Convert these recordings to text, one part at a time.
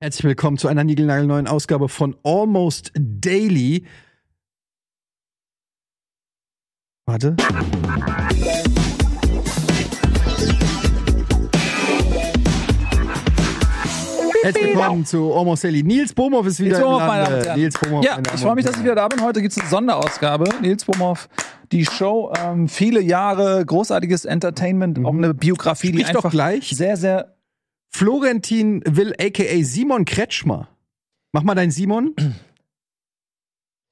Herzlich willkommen zu einer niegelnagelneuen Ausgabe von Almost Daily. Warte. Herzlich willkommen zu Almost Daily. Nils Bohmhoff ist wieder Nils Bohmhoff, im meine Lande. Damen und Herren. Nils Bohmhoff, Ja, meine Damen ich freue mich, dass ich wieder da bin. Heute gibt es eine Sonderausgabe. Nils Bohmhoff, die Show, ähm, viele Jahre großartiges Entertainment, auch eine Biografie, die Mhm. Sprich doch einfach gleich. sehr, sehr. Florentin Will, a.k.a. Simon Kretschmer. Mach mal deinen Simon.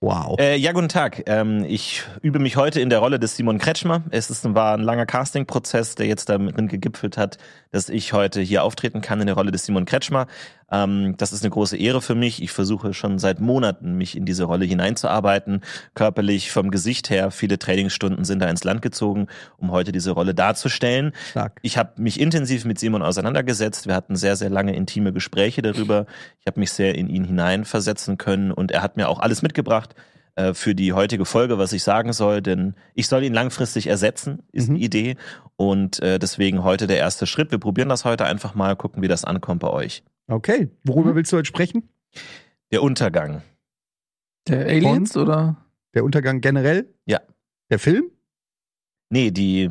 Wow. Äh, ja, guten Tag. Ähm, ich übe mich heute in der Rolle des Simon Kretschmer. Es ist, war ein langer Casting-Prozess, der jetzt darin gegipfelt hat, dass ich heute hier auftreten kann in der Rolle des Simon Kretschmer. Ähm, das ist eine große Ehre für mich. Ich versuche schon seit Monaten, mich in diese Rolle hineinzuarbeiten. Körperlich, vom Gesicht her, viele Trainingsstunden sind da ins Land gezogen, um heute diese Rolle darzustellen. Stark. Ich habe mich intensiv mit Simon auseinandergesetzt. Wir hatten sehr, sehr lange intime Gespräche darüber. Ich habe mich sehr in ihn hineinversetzen können und er hat mir auch alles mitgebracht äh, für die heutige Folge, was ich sagen soll, denn ich soll ihn langfristig ersetzen, ist Mhm. die Idee. Und äh, deswegen heute der erste Schritt. Wir probieren das heute einfach mal, gucken, wie das ankommt bei euch. Okay. Worüber Mhm. willst du heute sprechen? Der Untergang. Der Aliens oder? Der Untergang generell? Ja. Der Film? Nee, die,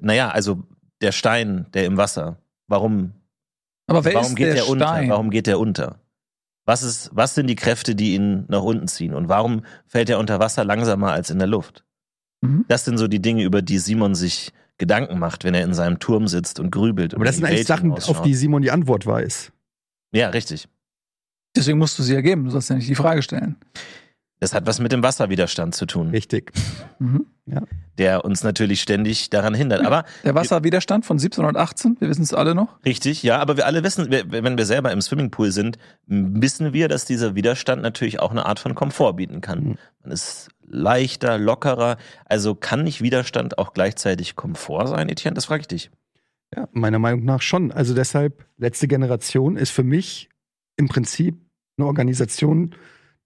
naja, also der Stein, der im Wasser. Warum, Aber wer warum ist geht der der unter? Stein? Warum geht der unter? Was, ist, was sind die Kräfte, die ihn nach unten ziehen? Und warum fällt er unter Wasser langsamer als in der Luft? Mhm. Das sind so die Dinge, über die Simon sich Gedanken macht, wenn er in seinem Turm sitzt und grübelt. Aber und das in sind eigentlich Sachen, hinausschaut. auf die Simon die Antwort weiß. Ja, richtig. Deswegen musst du sie ja geben. Du sollst ja nicht die Frage stellen. Das hat was mit dem Wasserwiderstand zu tun, Richtig. Mhm. der uns natürlich ständig daran hindert. Aber Der Wasserwiderstand von 1718, wir wissen es alle noch. Richtig, ja, aber wir alle wissen, wenn wir selber im Swimmingpool sind, wissen wir, dass dieser Widerstand natürlich auch eine Art von Komfort bieten kann. Mhm. Man ist leichter, lockerer. Also kann nicht Widerstand auch gleichzeitig Komfort sein, Etienne? Das frage ich dich. Ja, meiner Meinung nach schon. Also deshalb, letzte Generation ist für mich im Prinzip eine Organisation,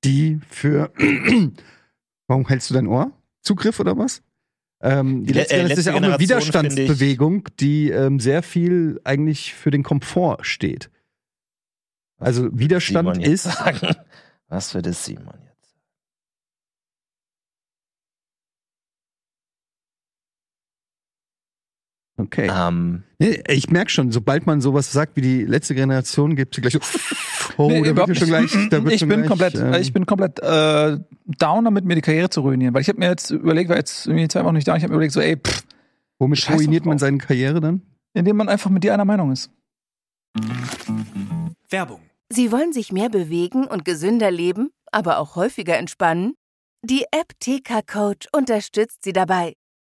die für Warum hältst du dein Ohr? Zugriff oder was? Ähm, die Le- letzte, äh, Generation ist letzte ja auch eine Widerstandsbewegung, die ähm, sehr viel eigentlich für den Komfort steht. Also Widerstand ist sagen. Was würde Simon okay. Ähm, Nee, ich merke schon, sobald man sowas sagt wie die letzte Generation, gibt es gleich so. Oh, Nee, da wird schon nicht. gleich. Da wird ich schon bin gleich, komplett, ähm, ich bin komplett äh, down damit, mir die Karriere zu ruinieren. Weil ich habe mir jetzt überlegt, war jetzt irgendwie zwei Wochen nicht da, ich habe mir überlegt, so, ey, pff, Womit Scheiß ruiniert man seine Karriere dann? indem man einfach mit dir einer Meinung ist. Werbung. Sie wollen sich mehr bewegen und gesünder leben, aber auch häufiger entspannen? Die App TK Coach unterstützt Sie dabei.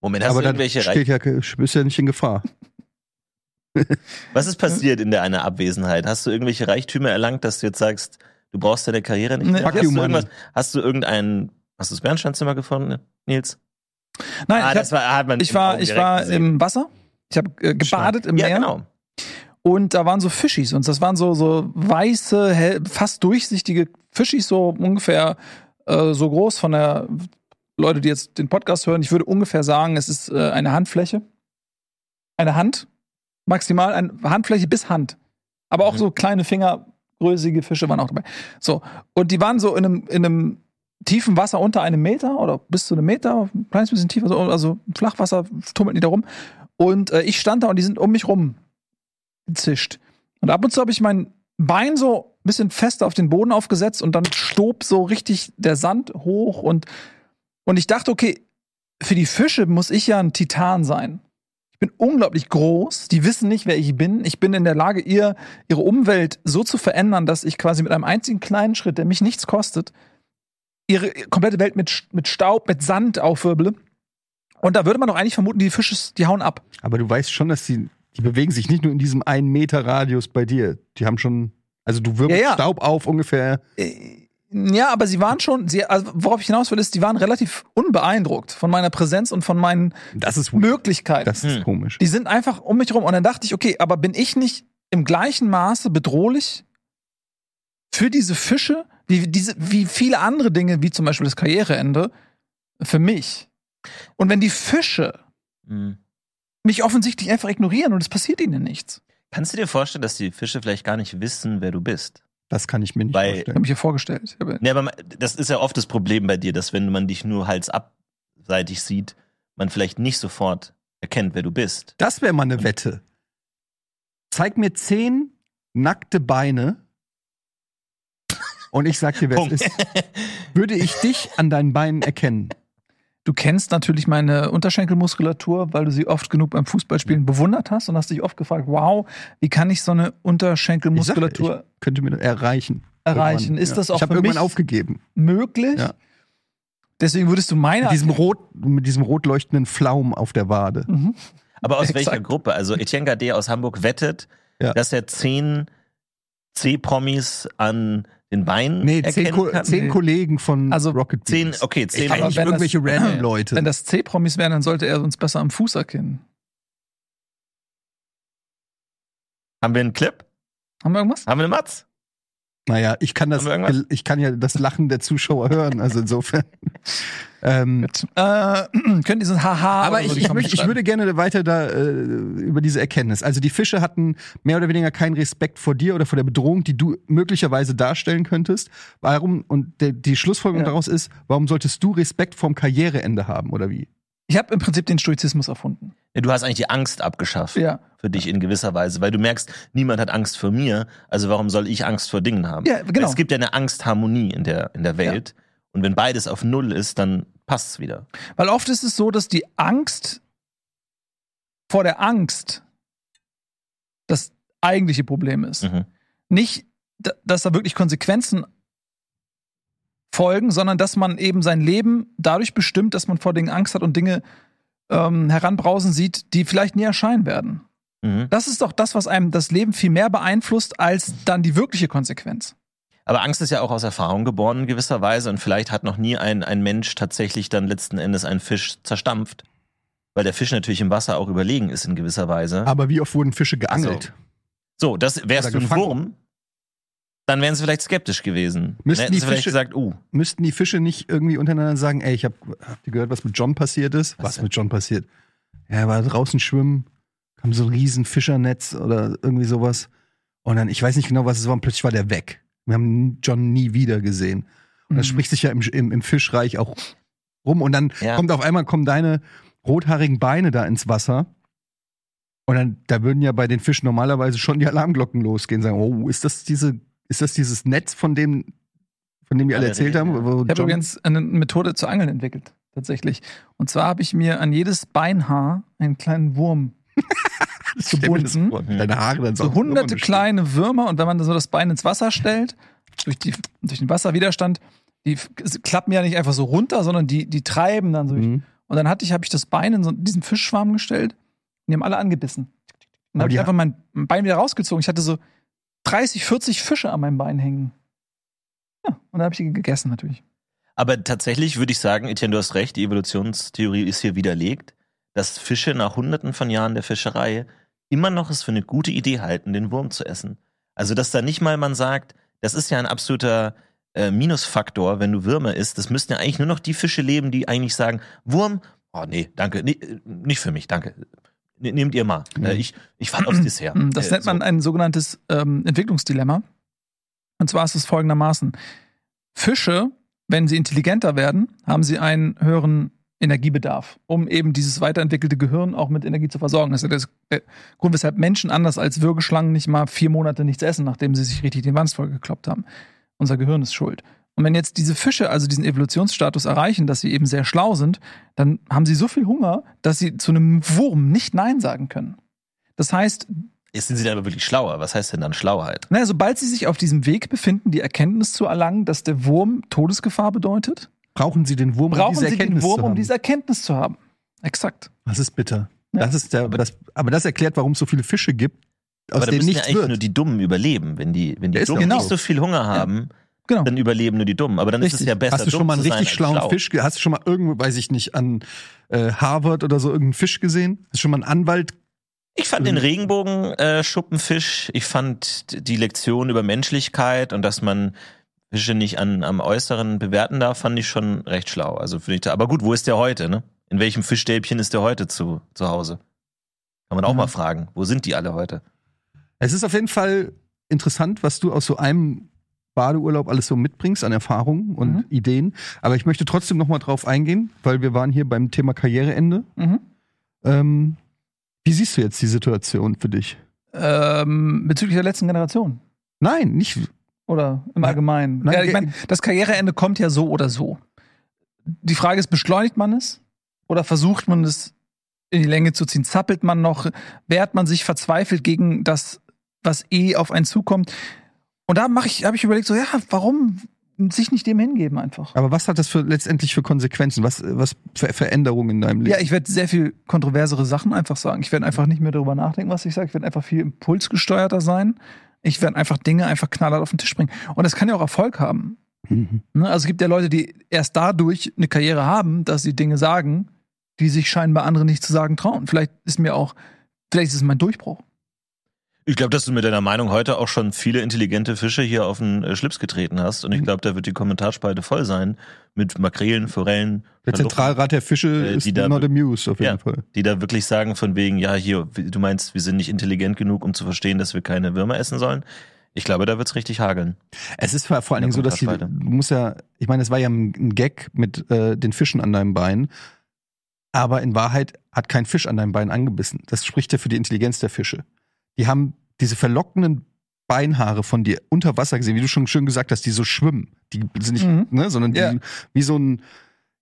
Moment, hast Aber du dann irgendwelche steht ja, bist ja nicht in Gefahr. Was ist passiert in deiner Abwesenheit? Hast du irgendwelche Reichtümer erlangt, dass du jetzt sagst, du brauchst deine Karriere nicht Nee, mehr? fuck Hast du, irgendwas, hast du irgendein, hast du das Bernsteinzimmer gefunden, Nils? Nein, ah, ich, das hab, war, hat man ich im war, ich war gesehen. im Wasser. Ich habe äh, gebadet im Ja, Meer. genau. Und da waren so Fischis. Und das waren so, so weiße, hell, fast durchsichtige Fischis, so ungefähr äh, so groß von der Leute, die jetzt den Podcast hören. Ich würde ungefähr sagen, es ist äh, eine Handfläche. Eine Hand. Maximal eine Handfläche bis Hand. Aber auch Mhm. so kleine fingergrößige Fische waren auch dabei. So. Und die waren so in einem, in einem tiefen Wasser unter einem Meter oder bis zu einem Meter, ein kleines bisschen tiefer, so, also Flachwasser tummelten die da rum. Und äh, ich stand da und die sind um mich rum gezischt. Und ab und zu habe ich mein Bein so ein bisschen fester auf den Boden aufgesetzt und dann stob so richtig der Sand hoch und, und ich dachte, okay, für die Fische muss ich ja ein Titan sein. Ich bin unglaublich groß, die wissen nicht, wer ich bin. Ich bin in der Lage, ihr, ihre Umwelt so zu verändern, dass ich quasi mit einem einzigen kleinen Schritt, der mich nichts kostet, ihre komplette Welt mit, mit Staub, mit Sand aufwirbele. Und da würde man doch eigentlich vermuten, die Fische, die hauen ab. Aber du weißt schon, dass die, die bewegen sich nicht nur in diesem einen Meter Radius bei dir. Die haben schon Also du wirbelst Ja, ja. Staub auf ungefähr. Äh, Ja, aber sie waren schon, sie, also worauf ich hinaus will, ist, die waren relativ unbeeindruckt von meiner Präsenz und von meinen Das ist Möglichkeiten. Das ist Hm. komisch. Die sind einfach um mich rum. Und dann dachte ich, okay, aber bin ich nicht im gleichen Maße bedrohlich für diese Fische, wie, diese, wie viele andere Dinge, wie zum Beispiel das Karriereende, für mich? Und wenn die Fische Mhm. mich offensichtlich einfach ignorieren und es passiert ihnen nichts. Kannst du dir vorstellen, dass die Fische vielleicht gar nicht wissen, wer du bist? Das kann ich mir nicht Weil- Ich habe vorstellen. mich hier vorgestellt. Ich Ja, aber das ist ja oft das Problem bei dir, dass wenn man dich nur halsabseitig sieht, man vielleicht nicht sofort erkennt, wer du bist. Das wäre mal eine Wette. Zeig mir zehn nackte Beine und ich sag dir, wer es ist. Würde ich dich an deinen Beinen erkennen? Du kennst natürlich meine Unterschenkelmuskulatur, weil du sie oft genug beim Fußballspielen bewundert hast und hast dich oft gefragt, wow, wie kann ich so eine Ich sag, Unterschenkelmuskulatur ich könnte mir das erreichen. erreichen? Irgendwann, Ist ja. das auch Ich habe für irgendwann mich aufgegeben. möglich? Ja. Deswegen würdest du meine Mit diesem rot, mit diesem rot leuchtenden Flaum auf der Wade. Mhm. Aber aus welcher. Gruppe? Also Etienne Gade aus Hamburg wettet, Ja. dass er zehn C-Promis an den Beinen Nee, zehn, Ko kann. zehn Nee. Kollegen von Also Rocket Zehn, Beans. okay, zehn. Aber nicht wenn das- irgendwelche random Wenn Leute. das C-Promis wären, dann sollte er uns besser am Fuß erkennen. Haben wir einen Clip? Haben wir irgendwas? Haben wir eine Matz? Naja, ich kann das, ich kann ja das Lachen der Zuschauer hören, also insofern. ähm, Äh, könnt ihr so ein Haha aber so ich, ich, möchte, ich würde gerne weiter da äh, über diese Erkenntnis. Also die Fische hatten mehr oder weniger keinen Respekt vor dir oder vor der Bedrohung, die du möglicherweise darstellen könntest. Warum? Und der, die Schlussfolgerung Ja. daraus ist, warum solltest du Respekt vorm Karriereende haben oder wie? Ich habe im Prinzip den Stoizismus erfunden. Ja, du hast eigentlich die Angst abgeschafft Ja. für dich in gewisser Weise, weil du merkst, niemand hat Angst vor mir, also warum soll ich Angst vor Dingen haben? Ja, genau. Es gibt ja eine Angstharmonie in der, in der Welt und wenn beides auf Null ist, dann passt's wieder. Weil oft ist es so, dass die Angst vor der Angst das eigentliche Problem ist. Mhm. Nicht, dass da wirklich Konsequenzen folgen, sondern dass man eben sein Leben dadurch bestimmt, dass man vor Dingen Angst hat und Dinge ähm, heranbrausen sieht, die vielleicht nie erscheinen werden. Mhm. Das ist doch das, was einem das Leben viel mehr beeinflusst, als dann die wirkliche Konsequenz. Aber Angst ist ja auch aus Erfahrung geboren in gewisser Weise und vielleicht hat noch nie ein, ein Mensch tatsächlich dann letzten Endes einen Fisch zerstampft. Weil der Fisch natürlich im Wasser auch überlegen ist in gewisser Weise. Aber wie oft wurden Fische geangelt? So, das wärst Oder du ein gefangen. Wurm, dann wären sie vielleicht skeptisch gewesen. Müssten Dann hätten die sie vielleicht Fische- gesagt, uh, Müssten die Fische nicht irgendwie untereinander sagen, ey, ich hab, habt ihr gehört, was mit John passiert ist? Was Was, mit John passiert? Ja, er war draußen schwimmen, kam so ein riesen Fischernetz oder irgendwie sowas. Und dann, ich weiß nicht genau, was es war, und plötzlich war der weg. Wir haben John nie wieder gesehen. Und das Mhm. spricht sich ja im, im, im Fischreich auch rum. Und dann Ja. kommt auf einmal kommen deine rothaarigen Beine da ins Wasser. Und dann, da würden ja bei den Fischen normalerweise schon die Alarmglocken losgehen, sagen, oh, ist das diese, ist das dieses Netz, von dem, von dem wir alle erzählt haben? Ich habe übrigens eine Methode zu Angeln entwickelt, tatsächlich. Und zwar habe ich mir an jedes Beinhaar einen kleinen Wurm gebunden. Deine Haare dann so hunderte kleine Würmer und wenn man so das Bein ins Wasser stellt, durch, die, durch den Wasserwiderstand, die klappen ja nicht einfach so runter, sondern die, die treiben dann so. Mhm. Und dann hatte ich, habe ich das Bein in so diesen Fischschwarm gestellt und die haben alle angebissen. Und dann habe ich einfach mein Bein wieder rausgezogen. Ich hatte so 30, 40 Fische an meinem Bein hängen. Ja, und dann habe ich die gegessen natürlich. Aber tatsächlich würde ich sagen, Etienne, du hast recht, die Evolutionstheorie ist hier widerlegt, dass Fische nach hunderten von Jahren der Fischerei immer noch es für eine gute Idee halten, den Wurm zu essen. Also, dass da nicht mal man sagt, das ist ja ein absoluter äh, Minusfaktor, wenn du Würmer isst. Das müssten ja eigentlich nur noch die Fische leben, die eigentlich sagen, Wurm, oh nee, danke, nee, nicht für mich, danke. Ne- Nehmt ihr mal. Äh, ich ich fand aufs Dessert. Mm, Das Äh, nennt man so. ein sogenanntes ähm, Entwicklungsdilemma. Und zwar ist es folgendermaßen. Fische, wenn sie intelligenter werden, haben sie einen höheren Energiebedarf, um eben dieses weiterentwickelte Gehirn auch mit Energie zu versorgen. Das ist ja der Grund, weshalb Menschen anders als Würgeschlangen nicht mal vier Monate nichts essen, nachdem sie sich richtig den Wanst vollgekloppt haben. Unser Gehirn ist schuld. Und wenn jetzt diese Fische also diesen Evolutionsstatus erreichen, dass sie eben sehr schlau sind, dann haben sie so viel Hunger, dass sie zu einem Wurm nicht Nein sagen können. Das heißt, Jetzt sind sie dann aber wirklich schlauer. Was heißt denn dann Schlauheit? naja, sobald sie sich auf diesem Weg befinden, die Erkenntnis zu erlangen, dass der Wurm Todesgefahr bedeutet, Brauchen sie den Wurm, um brauchen diese sie den Erkenntnis Wurm, zu um haben? diese Erkenntnis zu haben. Exakt. Das ist bitter. Ja. Das ist der, das, aber das erklärt, warum es so viele Fische gibt, Aber aus da denen müssen ja nichts eigentlich wird. nur die Dummen überleben. Wenn die, wenn die Ja, Dummen genau. nicht so viel Hunger haben, Genau. dann überleben nur die Dummen. Aber dann ist es Richtig. ja besser, Hast du schon mal einen richtig schlauen schlau. Fisch? Hast du schon mal irgendwo, weiß ich nicht, an äh, Harvard oder so irgendeinen Fisch gesehen? Hast du schon mal einen Anwalt? Ich fand den Regenbogen-Schuppenfisch, ich fand die Lektion über Menschlichkeit und dass man Fische nicht an, am Äußeren bewerten darf, fand ich schon recht schlau. Also finde ich da, aber gut, wo ist der heute, ne? In welchem Fischstäbchen ist der heute zu, zu Hause? Kann man auch Ja. mal fragen. Wo sind die alle heute? Es ist auf jeden Fall interessant, was du aus so einem Badeurlaub alles so mitbringst an Erfahrungen und Mhm. Ideen. Aber ich möchte trotzdem noch mal drauf eingehen, weil wir waren hier beim Thema Karriereende. Mhm. Ähm, wie siehst du jetzt die Situation für dich? Ähm, bezüglich der letzten Generation. Nein, nicht. Oder im Nein. Allgemeinen. Nein, ja, ich meine, das Karriereende kommt ja so oder so. Die Frage ist, beschleunigt man es? Oder versucht man es in die Länge zu ziehen? Zappelt man noch? Wehrt man sich verzweifelt gegen das, was eh auf einen zukommt? Und da mache ich, habe ich überlegt, so, ja, warum sich nicht dem hingeben einfach? Aber was hat das für letztendlich für Konsequenzen? Was, was für Veränderungen in deinem Leben? Ja, ich werde sehr viel kontroversere Sachen einfach sagen. Ich werde einfach nicht mehr darüber nachdenken, was ich sage. Ich werde einfach viel impulsgesteuerter sein. Ich werde einfach Dinge einfach knallhart auf den Tisch bringen. Und das kann ja auch Erfolg haben. Mhm. Ne? Also es gibt ja Leute, die erst dadurch eine Karriere haben, dass sie Dinge sagen, die sich scheinbar andere nicht zu sagen trauen. Vielleicht ist mir auch, vielleicht ist es mein Durchbruch. Ich glaube, dass du mit deiner Meinung heute auch schon viele intelligente Fische hier auf den äh, Schlips getreten hast. Und ich glaube, da wird die Kommentarspalte voll sein mit Makrelen, Forellen, Der Verlochen, Zentralrat der Fische Äh, ist die da- not amused auf jeden Ja. Fall. die da wirklich sagen von wegen, ja, hier, du meinst, wir sind nicht intelligent genug, um zu verstehen, dass wir keine Würmer essen sollen. Ich glaube, da wird's richtig hageln. Es ist vor allen Dingen so, dass die, du musst ja, ich meine, es war ja ein ein Gag mit äh, den Fischen an deinem Bein, aber in Wahrheit hat kein Fisch an deinem Bein angebissen. Das spricht ja für die Intelligenz der Fische. Die haben diese verlockenden Beinhaare von dir unter Wasser gesehen, wie du schon schön gesagt hast, die so schwimmen. Die sind nicht, Mhm. ne, sondern die, Ja. wie so ein,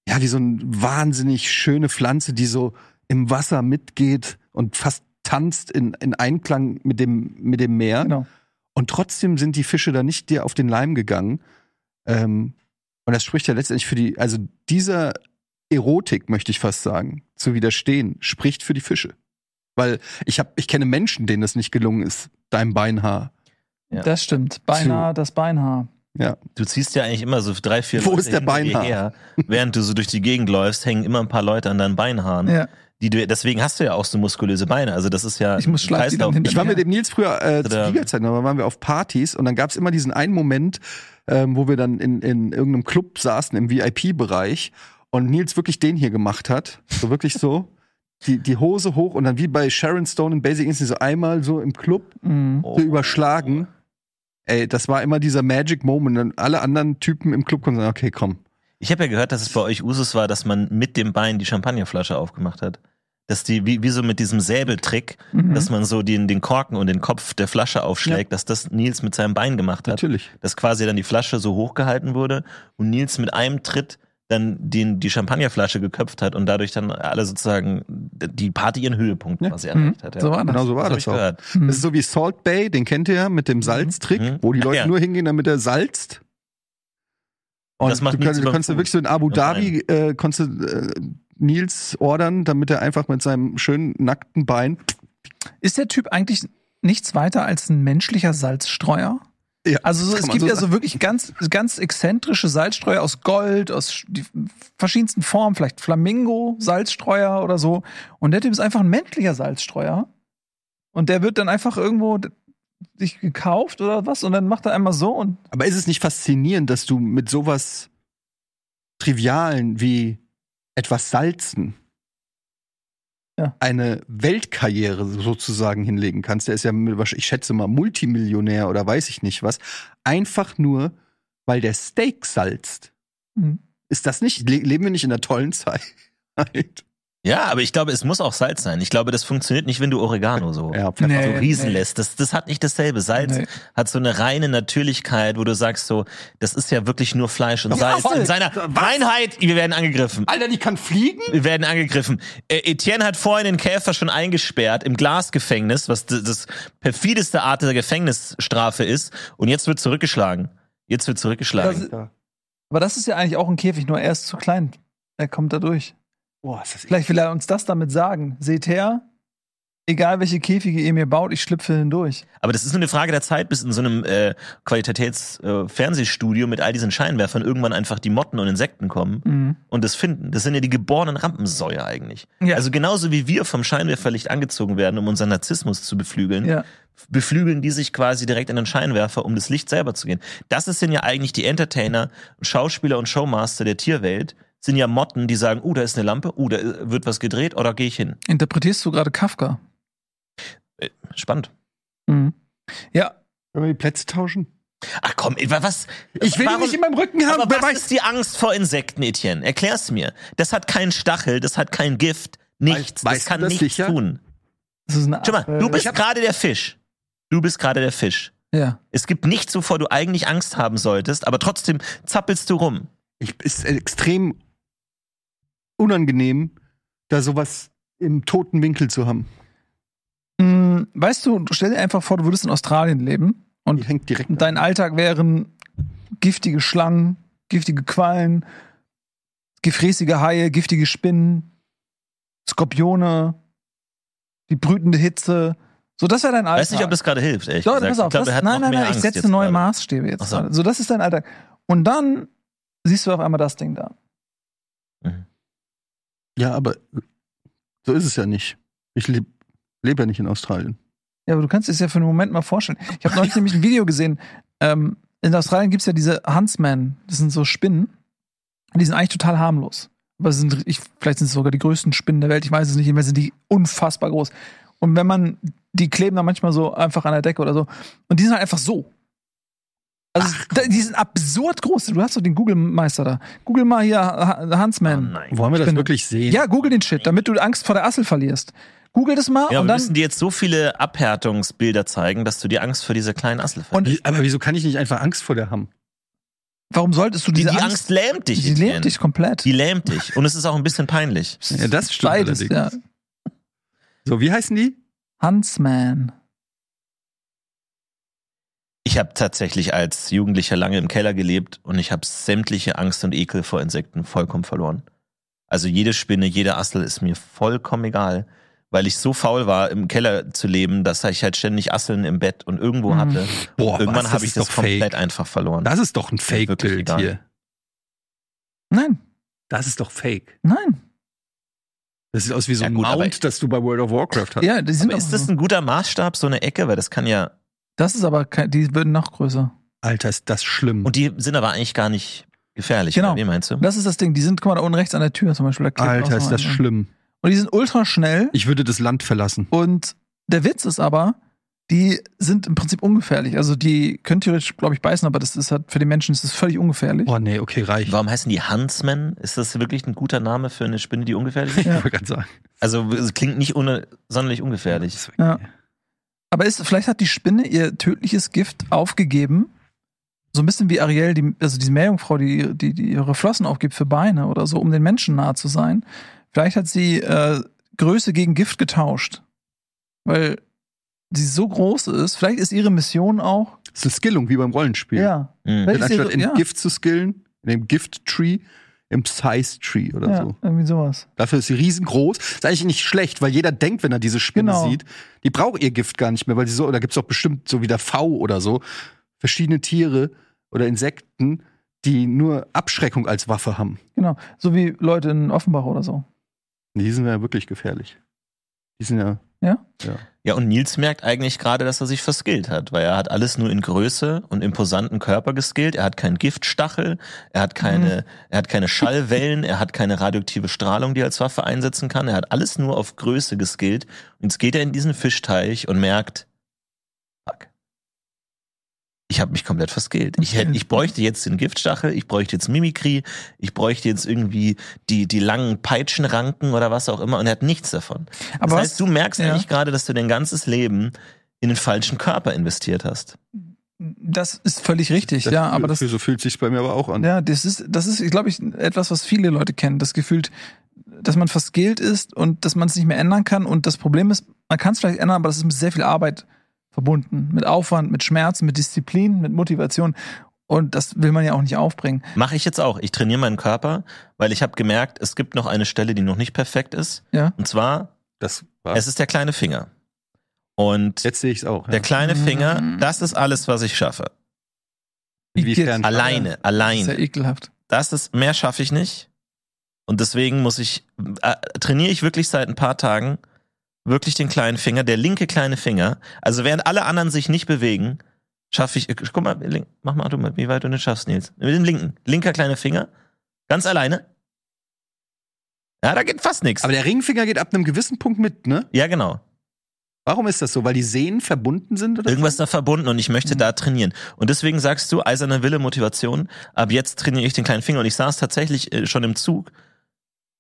ja, wie so ein wahnsinnig schöne Pflanze, die so im Wasser mitgeht und fast tanzt in, in Einklang mit dem, mit dem Meer. Genau. Und trotzdem sind die Fische da nicht dir auf den Leim gegangen. Ähm, und das spricht ja letztendlich für die, also dieser Erotik, möchte ich fast sagen, zu widerstehen, spricht für die Fische. Weil ich habe, ich kenne Menschen, denen das nicht gelungen ist, deinem Beinhaar. Ja. Das stimmt. Beinahe das Beinhaar. Ja. Du ziehst ja eigentlich immer so drei, vier Wo Leute ist der Beinhaar? her. Während du so durch die Gegend läufst, hängen immer ein paar Leute an deinen Beinhaaren. Ja. Die du, deswegen hast du ja auch so muskulöse Beine. Also das ist ja Ich muss Kreislauf. Ich war mit dem Nils früher äh, zu Fliegerzeiten, da waren wir auf Partys und dann gab es immer diesen einen Moment, ähm, wo wir dann in, in irgendeinem Club saßen im VIP-Bereich und Nils wirklich den hier gemacht hat. So wirklich so. Die, die Hose hoch und dann wie bei Sharon Stone in Basic Instinct so einmal so im Club Mhm. Oh. so überschlagen. Ey, das war immer dieser Magic Moment. Und alle anderen Typen im Club konnten sagen, okay, komm. Ich habe ja gehört, dass es bei euch Usus war, dass man mit dem Bein die Champagnerflasche aufgemacht hat. Dass die, wie, wie so mit diesem Säbeltrick, Mhm. dass man so den, den Korken und den Kopf der Flasche aufschlägt, dass das Nils mit seinem Bein gemacht hat. Natürlich. Dass quasi dann die Flasche so hochgehalten wurde und Nils mit einem Tritt dann den, die Champagnerflasche geköpft hat und dadurch dann alle sozusagen die Party ihren Höhepunkt Ja. quasi erreicht hat. Ja. So war das. Genau so war das ich auch. gehört. Mhm. Das ist so wie Salt Bay, den kennt ihr ja mit dem Salztrick, Mhm. wo die Leute ja. nur hingehen, damit er salzt. Und Das macht du, kannst, du kannst wirklich so in Abu Dhabi äh, konntest du, äh, Nils ordern, damit er einfach mit seinem schönen nackten Bein. Ist der Typ eigentlich nichts weiter als ein menschlicher Salzstreuer? Ja, Also so, es gibt so ja so sagen. wirklich ganz, ganz exzentrische Salzstreuer aus Gold, aus die verschiedensten Formen, vielleicht Flamingo-Salzstreuer oder so. Und der Typ ist einfach ein menschlicher Salzstreuer. Und der wird dann einfach irgendwo sich gekauft oder was und dann macht er einmal so und Aber ist es nicht faszinierend, dass du mit sowas Trivialen wie etwas Salzen Ja. eine Weltkarriere sozusagen hinlegen kannst? Der ist ja, ich schätze mal, Multimillionär oder weiß ich nicht was. Einfach nur, weil der Steak salzt. Mhm. Ist das nicht? Le leben wir nicht in einer tollen Zeit? Ja, aber ich glaube, es muss auch Salz sein. Ich glaube, das funktioniert nicht, wenn du Oregano so, Ja, so Nee. riesen nee. lässt. Das, das hat nicht dasselbe. Salz Nee. hat so eine reine Natürlichkeit, wo du sagst so, das ist ja wirklich nur Fleisch und Ja, Salz. voll. In seiner Reinheit, wir werden angegriffen. Alter, die kann fliegen? Wir werden angegriffen. Äh, Etienne hat vorhin den Käfer schon eingesperrt im Glasgefängnis, was das perfideste Art der Gefängnisstrafe ist. Und jetzt wird zurückgeschlagen. Jetzt wird zurückgeschlagen. Das- aber das ist ja eigentlich auch ein Käfig, nur er ist zu klein. Er kommt da durch. Boah, ist das Vielleicht will er uns das damit sagen. Seht her, egal welche Käfige ihr mir baut, ich schlüpfe hindurch. Aber das ist nur eine Frage der Zeit, bis in so einem äh, Qualitäts-Fernsehstudio mit all diesen Scheinwerfern irgendwann einfach die Motten und Insekten kommen Mhm. und das finden. Das sind ja die geborenen Rampensäue eigentlich. Ja. Also genauso wie wir vom Scheinwerferlicht angezogen werden, um unseren Narzissmus zu beflügeln, Ja. beflügeln die sich quasi direkt in den Scheinwerfer, um das Licht selber zu gehen. Das sind ja eigentlich die Entertainer, Schauspieler und Showmaster der Tierwelt, sind ja Motten, die sagen, uh, da ist eine Lampe, uh, da wird was gedreht, oder gehe ich hin. Interpretierst du gerade Kafka? Spannend. Mhm. Ja, Wollen wir die Plätze tauschen? Ach komm, was? Ich will warum- die nicht in meinem Rücken haben. Aber was weiß. ist die Angst vor Insekten, Etienne? Erklär's mir. Das hat keinen Stachel, das hat kein Gift, nichts. Weißt das kann das nichts sicher? tun. das ist eine Schau mal, du äh, bist gerade der Fisch. Du bist gerade der Fisch. Ja. Es gibt nichts, wovor du eigentlich Angst haben solltest, aber trotzdem zappelst du rum. Ich, ist extrem unangenehm, da sowas im toten Winkel zu haben. Mm, Weißt du, stell dir einfach vor, du würdest in Australien leben Die und hängt direkt. an. dein Alltag wären giftige Schlangen, giftige Quallen, gefräßige Haie, giftige Spinnen, Skorpione, die brütende Hitze. So, das wäre dein Alltag. Weiß nicht, ob das gerade hilft, So, gesagt. pass auf, ich glaube, das, nein, nein, nein, ich setze neue gerade. Maßstäbe jetzt. So. So, das ist dein Alltag. Und dann siehst du auf einmal das Ding da. Ja, aber so ist es ja nicht. Ich lebe leb ja nicht in Australien. Ja, aber du kannst es ja für einen Moment mal vorstellen. Ich habe neulich nämlich ein Video gesehen. Ähm, in Australien gibt's ja diese Huntsmen. Das sind so Spinnen. Die sind eigentlich total harmlos. Aber sie sind, ich, vielleicht sind es sogar die größten Spinnen der Welt. Ich weiß es nicht. Jedenfalls sind die unfassbar groß. Und wenn man, die kleben dann manchmal so einfach an der Decke oder so. Und die sind halt einfach so. Also, da, die sind absurd groß. Du hast doch den Google-Meister da. Google mal hier Huntsman. Oh nein. Wollen wir das wirklich sehen? ja, google den Shit, damit du Angst vor der Assel verlierst. Google das mal Ja, und wir dann. müssen dir jetzt so viele Abhärtungsbilder zeigen, dass du die Angst vor dieser kleinen Assel verlierst. Aber wieso kann ich nicht einfach Angst vor der haben? Warum solltest du Die, diese die Angst lähmt dich. Die Etienne. lähmt dich komplett. Die lähmt dich. Und es ist auch ein bisschen peinlich. Ja, das stimmt Beides, ja. So, wie heißen die? Huntsman. Ich habe tatsächlich als Jugendlicher lange im Keller gelebt und ich habe sämtliche Angst und Ekel vor Insekten vollkommen verloren. Also jede Spinne, jeder Assel ist mir vollkommen egal, weil ich so faul war, im Keller zu leben, dass ich halt ständig Asseln im Bett und irgendwo Mhm. hatte. Boah, Irgendwann habe ich das komplett fake. einfach verloren. Das ist doch ein Fake-Bild hier. Nein, Das ist doch fake. nein. Das sieht aus wie so Ja, ein gut, Mount, das du bei World of Warcraft hast. Ja, die sind Aber auch ist das ein guter Maßstab, so eine Ecke? Weil das kann ja. Das ist aber kein, die würden noch größer. Alter, ist das schlimm. Und die sind aber eigentlich gar nicht gefährlich. Genau. Wie meinst du? Das ist das Ding. Die sind, guck mal, da unten rechts an der Tür zum Beispiel. Alter, ist das einer. schlimm. Und die sind ultra schnell. Ich würde das Land verlassen. Und der Witz ist aber, die sind im Prinzip ungefährlich. Also die können theoretisch, glaube ich, beißen, aber das ist halt für die Menschen ist das völlig ungefährlich. Oh nee, okay, reicht. Warum heißen die Huntsmen? Ist das wirklich ein guter Name für eine Spinne, die ungefährlich ist? Ich wollte gerade sagen. Also es klingt nicht ohne, sonderlich ungefährlich. Ja. Aber ist, vielleicht hat die Spinne ihr tödliches Gift aufgegeben. So ein bisschen wie Ariel, die, also diese Meerjungfrau, die, die, die ihre Flossen aufgibt für Beine oder so, um den Menschen nahe zu sein. Vielleicht hat sie äh, Größe gegen Gift getauscht. Weil sie so groß ist. Vielleicht ist ihre Mission auch. Das ist eine Skillung, wie beim Rollenspiel. Ja. Mhm. Denn ist ihre, anstatt in ja, Gift zu skillen, in dem Gift-Tree, im Size-Tree oder ja, so. irgendwie sowas. Dafür ist sie riesengroß. Ist eigentlich nicht schlecht, weil jeder denkt, wenn er diese Spinne Genau. sieht, die braucht ihr Gift gar nicht mehr, weil sie so, da gibt's doch bestimmt so wie der V oder so, verschiedene Tiere oder Insekten, die nur Abschreckung als Waffe haben. Genau. So wie Leute in Offenbach oder so. Die sind ja wirklich gefährlich. Die sind ja. Ja? Ja. Ja, und Nils merkt eigentlich gerade, dass er sich verskillt hat, weil er hat alles nur in Größe und imposanten Körper geskillt. Er hat keinen Giftstachel, er hat keine, er hat keine Schallwellen, er hat keine radioaktive Strahlung, die er als Waffe einsetzen kann. Er hat alles nur auf Größe geskillt. Und jetzt geht er in diesen Fischteich und merkt. Ich habe mich komplett verskillt. Ich, hätte, ich bräuchte jetzt den Giftstachel, ich bräuchte jetzt Mimikry, ich bräuchte jetzt irgendwie die, die langen Peitschenranken oder was auch immer und er hat nichts davon. Aber das was- heißt, du merkst ja. eigentlich gerade, dass du dein ganzes Leben in den falschen Körper investiert hast. Das ist völlig richtig, Das, ja. Aber das, so fühlt sich's bei mir aber auch an. Ja, das ist, das ist, glaube ich, etwas, was viele Leute kennen. Das Gefühl, dass man verskillt ist und dass man es nicht mehr ändern kann. Und das Problem ist, man kann es vielleicht ändern, aber das ist mit sehr viel Arbeit verbunden. Mit Aufwand, mit Schmerzen, mit Disziplin, mit Motivation. Und das will man ja auch nicht aufbringen. Mache ich jetzt auch. Ich trainiere meinen Körper, weil ich habe gemerkt, es gibt noch eine Stelle, die noch nicht perfekt ist. Ja. Und zwar, Das war. es ist der kleine Finger. Und Jetzt sehe ich es auch. der kleine Mhm. Finger, das ist alles, was ich schaffe. Inwiefern? Alleine, Sehr alleine. ekelhaft. Das ist, mehr schaffe ich nicht. Und deswegen muss ich, äh, trainiere ich wirklich seit ein paar Tagen wirklich den kleinen Finger, der linke kleine Finger. Also während alle anderen sich nicht bewegen, schaffe ich, äh, guck mal, link, mach mal du mal, wie weit du nicht schaffst, Nils. Mit dem linken, linker kleiner Finger, ganz alleine. Ja, da geht fast nichts. Aber der Ringfinger geht ab einem gewissen Punkt mit, ne? Ja, genau. Warum ist das so? Weil die Sehnen verbunden sind? Oder Irgendwas da verbunden und ich möchte Mhm. da trainieren. Und deswegen sagst du, eiserne Wille, Motivation, ab jetzt trainiere ich den kleinen Finger. Und ich saß tatsächlich äh, schon im Zug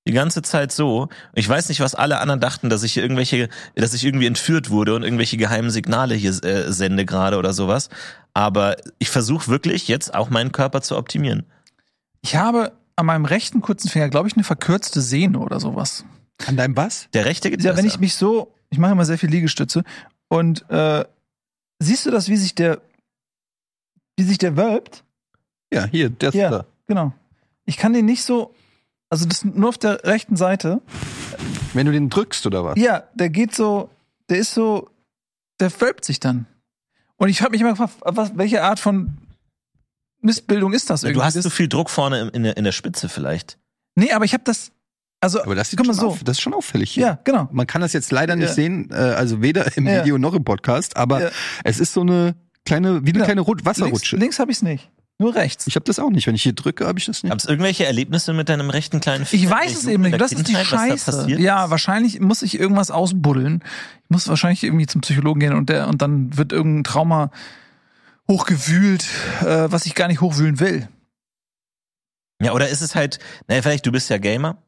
die ganze Zeit so. Ich weiß nicht, was alle anderen dachten, dass ich hier irgendwelche, dass ich irgendwie entführt wurde und irgendwelche geheimen Signale hier äh, sende gerade oder sowas. Aber ich versuche wirklich jetzt auch meinen Körper zu optimieren. Ich habe an meinem rechten kurzen Finger, glaube ich, eine verkürzte Sehne oder sowas. An deinem was? Der rechte geht Ja, wenn besser. ich mich so, ich mache immer sehr viel Liegestütze und äh, siehst du das, wie sich der, wie sich der wölbt? Ja, hier, der ist Ja. da. Genau. Ich kann den nicht so, also das nur auf der rechten Seite. Wenn du den drückst oder was? Ja, der geht so, der ist so, der wölbt sich dann. Und ich habe mich immer gefragt, was, welche Art von Mistbildung ist das irgendwie? du hast das, zu viel Druck vorne in, in, der, in der Spitze vielleicht. Nee, aber ich habe das, also, Aber das, sieht schon so. auf, das ist schon auffällig hier. ja, genau. Man kann das jetzt leider nicht Ja. sehen, äh, also weder im Ja. Video noch im Podcast, aber Ja. es ist so eine kleine, wie eine Ja. kleine Rut Links, Wasserrutsche. links habe ich es nicht. Nur rechts. Ich habe das auch nicht. Wenn ich hier drücke, habe ich das nicht. Gab es irgendwelche Erlebnisse mit deinem rechten kleinen Finger? Ich weiß es eben nicht. Das ist die Kindheit, was da Scheiße. passiert Ja, ist? wahrscheinlich muss ich irgendwas ausbuddeln. Ich muss wahrscheinlich irgendwie zum Psychologen gehen und der und dann wird irgendein Trauma hochgewühlt, äh, was ich gar nicht hochwühlen will. Ja, oder ist es halt, naja, vielleicht du bist ja Gamer.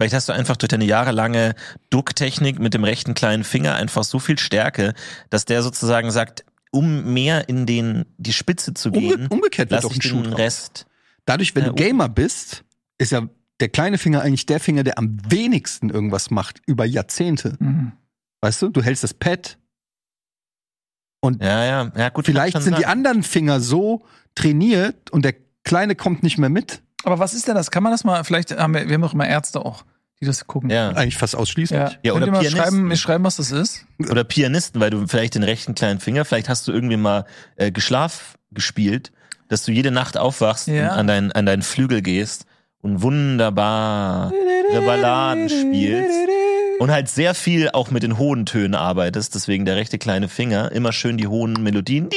Vielleicht hast du einfach durch deine jahrelange Ducktechnik mit dem rechten kleinen Finger einfach so viel Stärke, dass der sozusagen sagt, um mehr in den die Spitze zu gehen, Umge umgekehrt wird doch ich ein Schuh den draus. Rest. Dadurch, wenn Ja, du Gamer bist, ist ja der kleine Finger eigentlich der Finger, der am wenigsten irgendwas macht über Jahrzehnte. Mhm. Weißt du, du hältst das Pad. Und Ja, ja, ja, gut. vielleicht sind die sein. anderen Finger so trainiert und der kleine kommt nicht mehr mit. Aber was ist denn das? Kann man das mal, vielleicht haben wir, wir haben doch immer Ärzte auch, die das gucken. Ja. Eigentlich fast ausschließlich. Ja, Ja, oder Pianisten. schreiben, mir schreiben, was das ist? Oder Pianisten, weil du vielleicht den rechten kleinen Finger, vielleicht hast du irgendwie mal äh, Geschlaf gespielt, dass du jede Nacht aufwachst Ja. und an, dein, an deinen Flügel gehst und wunderbar Balladen spielst und halt sehr viel auch mit den hohen Tönen arbeitest, deswegen der rechte kleine Finger, immer schön die hohen Melodien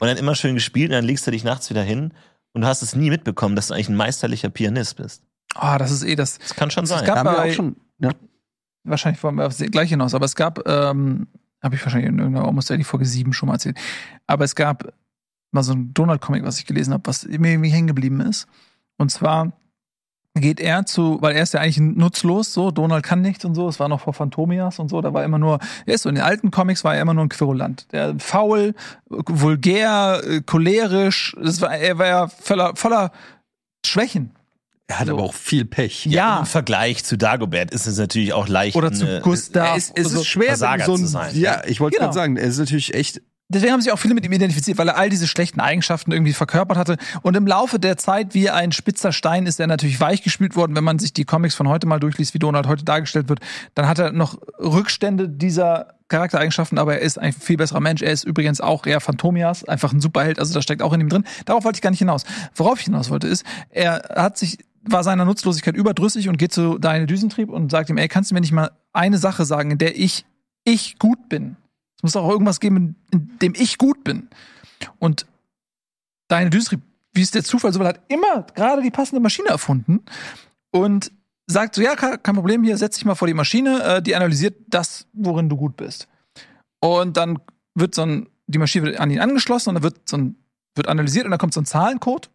und dann immer schön gespielt und dann legst du dich nachts wieder hin und du hast es nie mitbekommen, dass du eigentlich ein meisterlicher Pianist bist. Ah, das ist eh das. Das kann schon Es sein. gab- Da haben wir bei- auch schon. Ja. wahrscheinlich wollen wir aufs gleich hinaus, aber es gab, ähm, habe ich wahrscheinlich in irgendeiner Almost Daily Folge 7 schon mal erzählt, aber es gab mal so ein Donald-Comic, was ich gelesen habe, was mir irgendwie hängen geblieben ist. Und zwar geht er zu, weil er ist ja eigentlich nutzlos, so, Donald kann nichts und so, es war noch vor Phantomias und so, da war immer nur, er ist so, in den alten Comics war er immer nur ein Querulant. Der faul, vulgär, cholerisch, das war, er war ja voller, voller Schwächen. Er hat So. aber auch viel Pech. Ja. Im Vergleich zu Dagobert ist es natürlich auch leicht. Oder zu eine- Gustav. Es, es Also, ist schwer, Versager so ein, zu sein. Ja, ich wollte Genau. gerade sagen, er ist natürlich echt. Deswegen haben sich auch viele mit ihm identifiziert, weil er all diese schlechten Eigenschaften irgendwie verkörpert hatte. Und im Laufe der Zeit, wie ein spitzer Stein, ist er natürlich weichgespült worden. Wenn man sich die Comics von heute mal durchliest, wie Donald heute dargestellt wird, dann hat er noch Rückstände dieser Charaktereigenschaften, aber er ist ein viel besserer Mensch. Er ist übrigens auch eher Phantomias, einfach ein Superheld, also da steckt auch in ihm drin. Darauf wollte ich gar nicht hinaus. Worauf ich hinaus wollte, ist, er hat sich, war seiner Nutzlosigkeit überdrüssig und geht zu Daniel Düsentrieb und sagt ihm, ey, kannst du mir nicht mal eine Sache sagen, in der ich, ich gut bin? Es muss auch irgendwas geben, in dem ich gut bin. Und Daniel Düsentrieb, wie es der Zufall so will, hat immer gerade die passende Maschine erfunden und sagt so, ja, kein Problem, hier setz dich mal vor die Maschine, äh, die analysiert das, worin du gut bist. Und dann wird so ein, die Maschine wird an ihn angeschlossen und dann wird so ein, wird analysiert und dann kommt so ein Zahlencode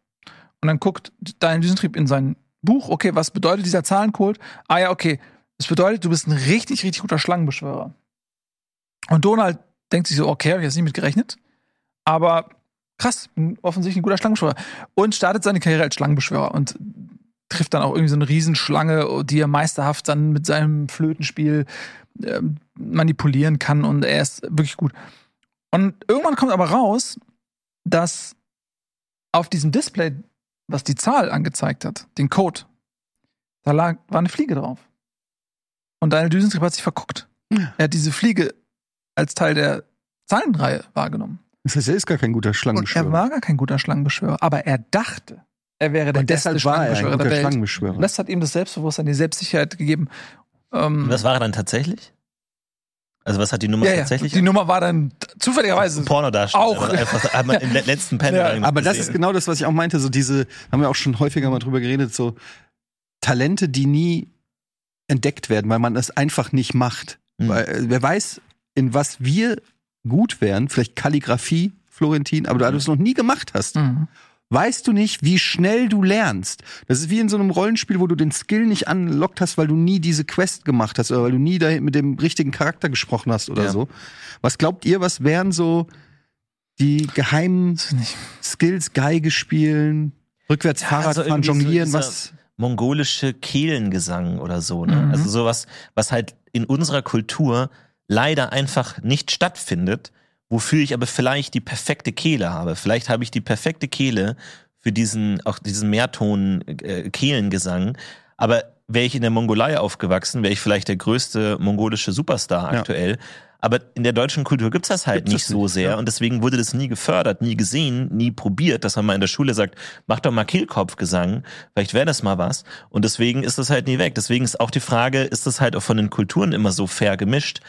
und dann guckt Daniel Düsentrieb in sein Buch, okay, was bedeutet dieser Zahlencode? Ah ja, okay, das bedeutet, du bist ein richtig, richtig guter Schlangenbeschwörer. Und Donald denkt sich so, okay, hab ich jetzt nicht mit gerechnet, aber krass, offensichtlich ein guter Schlangenbeschwörer. Und startet seine Karriere als Schlangenbeschwörer und trifft dann auch irgendwie so eine Riesenschlange, die er meisterhaft dann mit seinem Flötenspiel ähm, manipulieren kann und er ist wirklich gut. Und irgendwann kommt aber raus, dass auf diesem Display, was die Zahl angezeigt hat, den Code, da lag, war eine Fliege drauf. Und Daniel Düsentrieb hat sich verguckt. Er hat diese Fliege als Teil der Zahlenreihe wahrgenommen. Das heißt, er ist gar kein guter Und er Schlangenbeschwörer. war gar kein guter Schlangenbeschwörer, aber er dachte, er wäre der Und beste deshalb war er ein Schlangenbeschwörer der guter Welt. Schlangenbeschwörer. Und das hat ihm das Selbstbewusstsein, die Selbstsicherheit gegeben. Ähm, Und was war er dann tatsächlich? Also was hat die Nummer ja, ja. tatsächlich? Die Nummer war dann zufälligerweise Pornodarsteller. Auch. Aber Einfach, hat man im le- letzten Panel Ja, Aber das ist genau das, was ich auch meinte. So diese, haben wir auch schon häufiger mal drüber geredet, so Talente, die nie entdeckt werden, weil man es einfach nicht macht. Mhm. Weil, äh, wer weiß, in was wir gut wären, vielleicht Kalligrafie, Florentin, aber da du es noch nie gemacht hast, Mhm. Weißt du nicht, wie schnell du lernst. Das ist wie in so einem Rollenspiel, wo du den Skill nicht anlockt hast, weil du nie diese Quest gemacht hast oder weil du nie da mit dem richtigen Charakter gesprochen hast oder Ja. so. Was glaubt ihr, was wären so die geheimen. Skills, Geige spielen, rückwärts Ja, Fahrrad also fahren, irgendwie so jonglieren, dieser- was? mongolische Kehlengesang oder so. Ne? Mhm. Also sowas, was halt in unserer Kultur leider einfach nicht stattfindet, wofür ich aber vielleicht die perfekte Kehle habe. Vielleicht habe ich die perfekte Kehle für diesen, auch diesen Mehrton äh. Aber wäre ich in der Mongolei aufgewachsen, wäre ich vielleicht der größte mongolische Superstar Ja. aktuell. Aber in der deutschen Kultur gibt's das halt Gibt's nicht das so nicht, sehr ja. und deswegen wurde das nie gefördert, nie gesehen, nie probiert, dass man mal in der Schule sagt, mach doch mal Kehlkopfgesang, vielleicht wäre das mal was. Und deswegen ist das halt nie weg. Deswegen ist auch die Frage, ist das halt auch von den Kulturen immer so fair gemischt?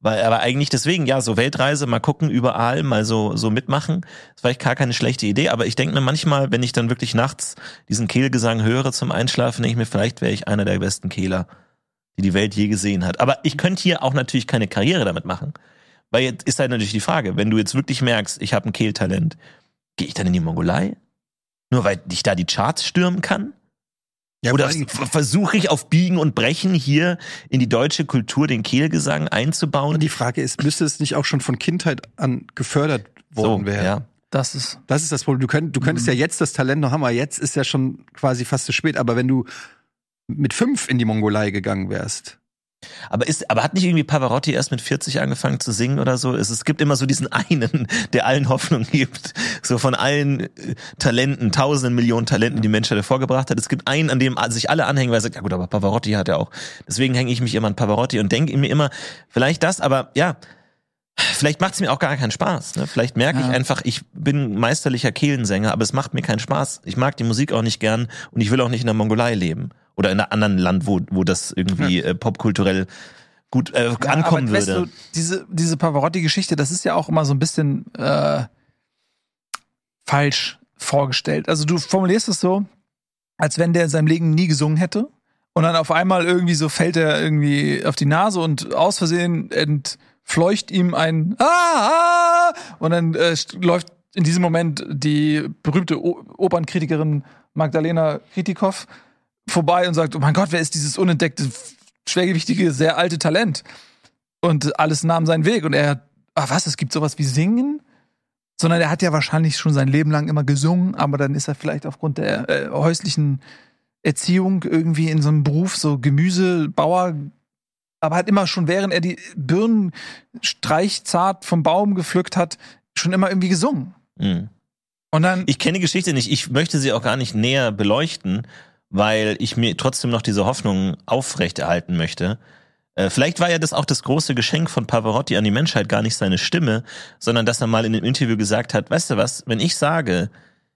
Weil, aber eigentlich deswegen, ja, so Weltreise, mal gucken, überall, mal so, so mitmachen. ist vielleicht gar keine schlechte Idee, aber ich denke mir manchmal, wenn ich dann wirklich nachts diesen Kehlgesang höre zum Einschlafen, denke ich mir, vielleicht wäre ich einer der besten Kehler, die die Welt je gesehen hat. Aber ich könnte hier auch natürlich keine Karriere damit machen. Weil jetzt ist halt natürlich die Frage, wenn du jetzt wirklich merkst, ich habe ein Kehltalent, gehe ich dann in die Mongolei? Nur weil ich da die Charts stürmen kann? Ja, Oder versuche ich auf Biegen und Brechen hier in die deutsche Kultur den Kehlgesang einzubauen? Und die Frage ist, müsste es nicht auch schon von Kindheit an gefördert worden so, werden? ja. Das ist. Das ist das Problem. Du, könnt, du könntest Mhm. ja jetzt das Talent noch haben, aber jetzt ist ja schon quasi fast zu spät. Aber wenn du mit fünf in die Mongolei gegangen wärst, Aber ist, aber hat nicht irgendwie Pavarotti erst mit 40 angefangen zu singen oder so? Es, es gibt immer so diesen einen, der allen Hoffnung gibt. So von allen äh, Talenten, tausenden Millionen Talenten, die Menschheit hervorgebracht hat. Es gibt einen, an dem sich alle anhängen, weil er sagt, ja gut, aber Pavarotti hat er auch. Deswegen hänge ich mich immer an Pavarotti und denke mir immer, vielleicht das, aber ja, vielleicht macht es mir auch gar keinen Spaß. Ne? Vielleicht merke ich Ja. einfach, ich bin meisterlicher Kehlensänger, aber es macht mir keinen Spaß. Ich mag die Musik auch nicht gern und ich will auch nicht in der Mongolei leben. Oder in einem anderen Land, wo, wo das irgendwie äh, popkulturell gut äh, ankommen aber weißt würde. Du, diese, diese Pavarotti-Geschichte, das ist ja auch immer so ein bisschen äh, falsch vorgestellt. Also du formulierst es so, als wenn der in seinem Leben nie gesungen hätte. Und dann auf einmal irgendwie so fällt er irgendwie auf die Nase und aus Versehen entfleucht ihm ein Ah! ah und dann äh, läuft in diesem Moment die berühmte o Opernkritikerin Magdalena Kritikow vorbei und sagt, oh mein Gott, wer ist dieses unentdeckte, schwergewichtige, sehr alte Talent? Und alles nahm seinen Weg. Und er, ach was, es gibt sowas wie Singen? Sondern er hat ja wahrscheinlich schon sein Leben lang immer gesungen, aber dann ist er vielleicht aufgrund der äh, häuslichen Erziehung irgendwie in so einem Beruf, so Gemüsebauer, aber hat immer schon, während er die Birnen streichzart vom Baum gepflückt hat, schon immer irgendwie gesungen. Mhm. Und dann, Ich kenne die Geschichte nicht. Ich möchte sie auch gar nicht näher beleuchten, weil ich mir trotzdem noch diese Hoffnung aufrechterhalten möchte. Äh, Vielleicht war ja das auch das große Geschenk von Pavarotti an die Menschheit gar nicht seine Stimme, sondern dass er mal in einem Interview gesagt hat, weißt du was, wenn ich sage,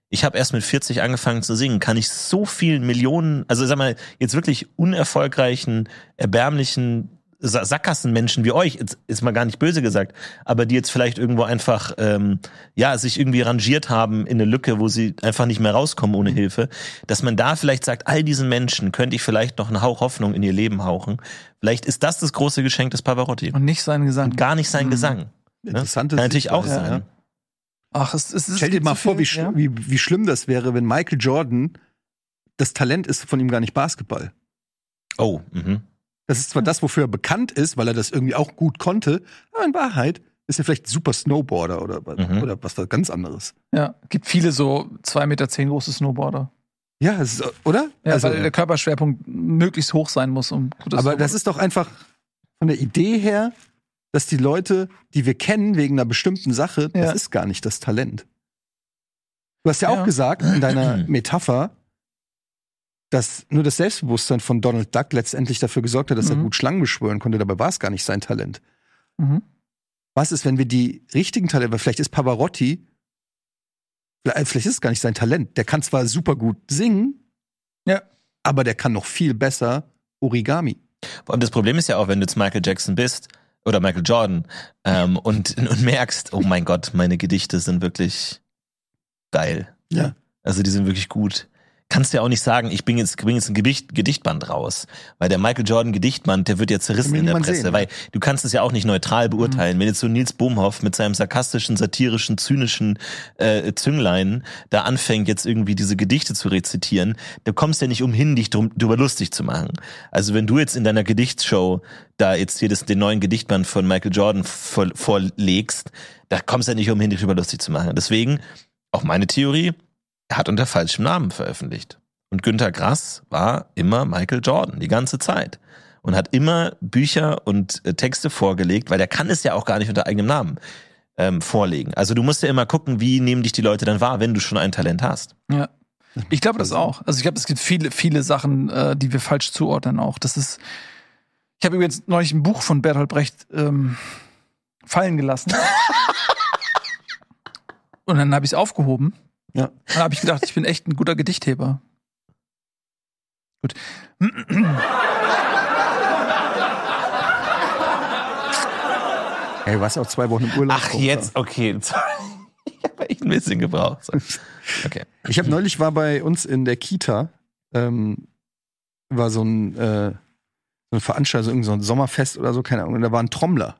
ich habe erst mit 40 angefangen zu singen, kann ich so vielen Millionen, also sag mal, jetzt wirklich unerfolgreichen, erbärmlichen Sackgassenmenschen wie euch, jetzt ist mal gar nicht böse gesagt, aber die jetzt vielleicht irgendwo einfach ähm, ja sich irgendwie rangiert haben in eine Lücke, wo sie einfach nicht mehr rauskommen ohne Hilfe, dass man da vielleicht sagt, all diesen Menschen könnte ich vielleicht noch einen Hauch Hoffnung in ihr Leben hauchen. Vielleicht ist das das große Geschenk des Pavarotti und nicht sein Gesang. und gar nicht sein Mhm. Gesang. interessante Kann natürlich auch Sichtweise, sein. Ach, es, es ist Stell dir mal vor, wie, viel, sch- ja? wie, wie schlimm das wäre, wenn Michael Jordan das Talent ist von ihm gar nicht Basketball. Oh, mhm. Das ist zwar das, wofür er bekannt ist, weil er das irgendwie auch gut konnte, aber in Wahrheit ist er vielleicht super Snowboarder oder, Mhm. oder was da ganz anderes. Ja, gibt viele so zwei Meter zehn große Snowboarder. Ja, ist, oder? Ja, also, weil der Körperschwerpunkt möglichst hoch sein muss, um gutes aber das ist doch einfach von der Idee her, dass die Leute, die wir kennen wegen einer bestimmten Sache, Ja. das ist gar nicht das Talent. Du hast ja, Ja. auch gesagt in deiner Metapher, dass nur das Selbstbewusstsein von Donald Duck letztendlich dafür gesorgt hat, dass er Mhm. gut Schlangen beschwören konnte. Dabei war es gar nicht sein Talent. Mhm. Was ist, wenn wir die richtigen Talente, weil vielleicht ist Pavarotti, vielleicht vielleicht ist es gar nicht sein Talent. Der kann zwar super gut singen, Ja. aber der kann noch viel besser Origami. Und das Problem ist ja auch, wenn du jetzt Michael Jackson bist oder Michael Jordan ähm, und, und merkst, oh mein Gott, meine Gedichte sind wirklich geil. Ja. Also die sind wirklich gut. Kannst ja auch nicht sagen, ich bringe jetzt, bring jetzt ein Gedicht, Gedichtband raus. Weil der Michael Jordan Gedichtband, der wird ja zerrissen in der Presse. sehen, Mhm. weil du kannst es ja auch nicht neutral beurteilen. Wenn jetzt so Nils Bohmhoff mit seinem sarkastischen, satirischen, zynischen äh, Zünglein da anfängt, jetzt irgendwie diese Gedichte zu rezitieren, du kommst ja nicht umhin, dich drum, drüber lustig zu machen. Also wenn du jetzt in deiner Gedichtsshow da jetzt hier das, den neuen Gedichtband von Michael Jordan vor, vorlegst, da kommst du ja nicht umhin, dich drüber lustig zu machen. Deswegen, auch meine Theorie, er hat unter falschem Namen veröffentlicht. Und Günter Grass war immer Michael Jordan, die ganze Zeit. Und hat immer Bücher und äh, Texte vorgelegt, weil der kann es ja auch gar nicht unter eigenem Namen ähm, vorlegen. Also du musst ja immer gucken, wie nehmen dich die Leute dann wahr, wenn du schon ein Talent hast. Ja. Ich glaube das auch. Also ich glaube, es gibt viele, viele Sachen, äh, die wir falsch zuordnen auch. Das ist. Ich habe übrigens neulich ein Buch von Bertolt Brecht ähm, fallen gelassen. Und dann habe ich es aufgehoben. Ja. Dann habe ich gedacht, ich bin echt ein guter Gedichtheber. Gut. Ey, du warst auch zwei Wochen im Urlaub. Ach, jetzt, okay. Ich habe echt ein bisschen gebraucht. Okay. Ich habe neulich war bei uns in der Kita, ähm, war so ein, äh, so eine Veranstaltung, irgend so ein Sommerfest oder so, keine Ahnung. Und da war ein Trommler.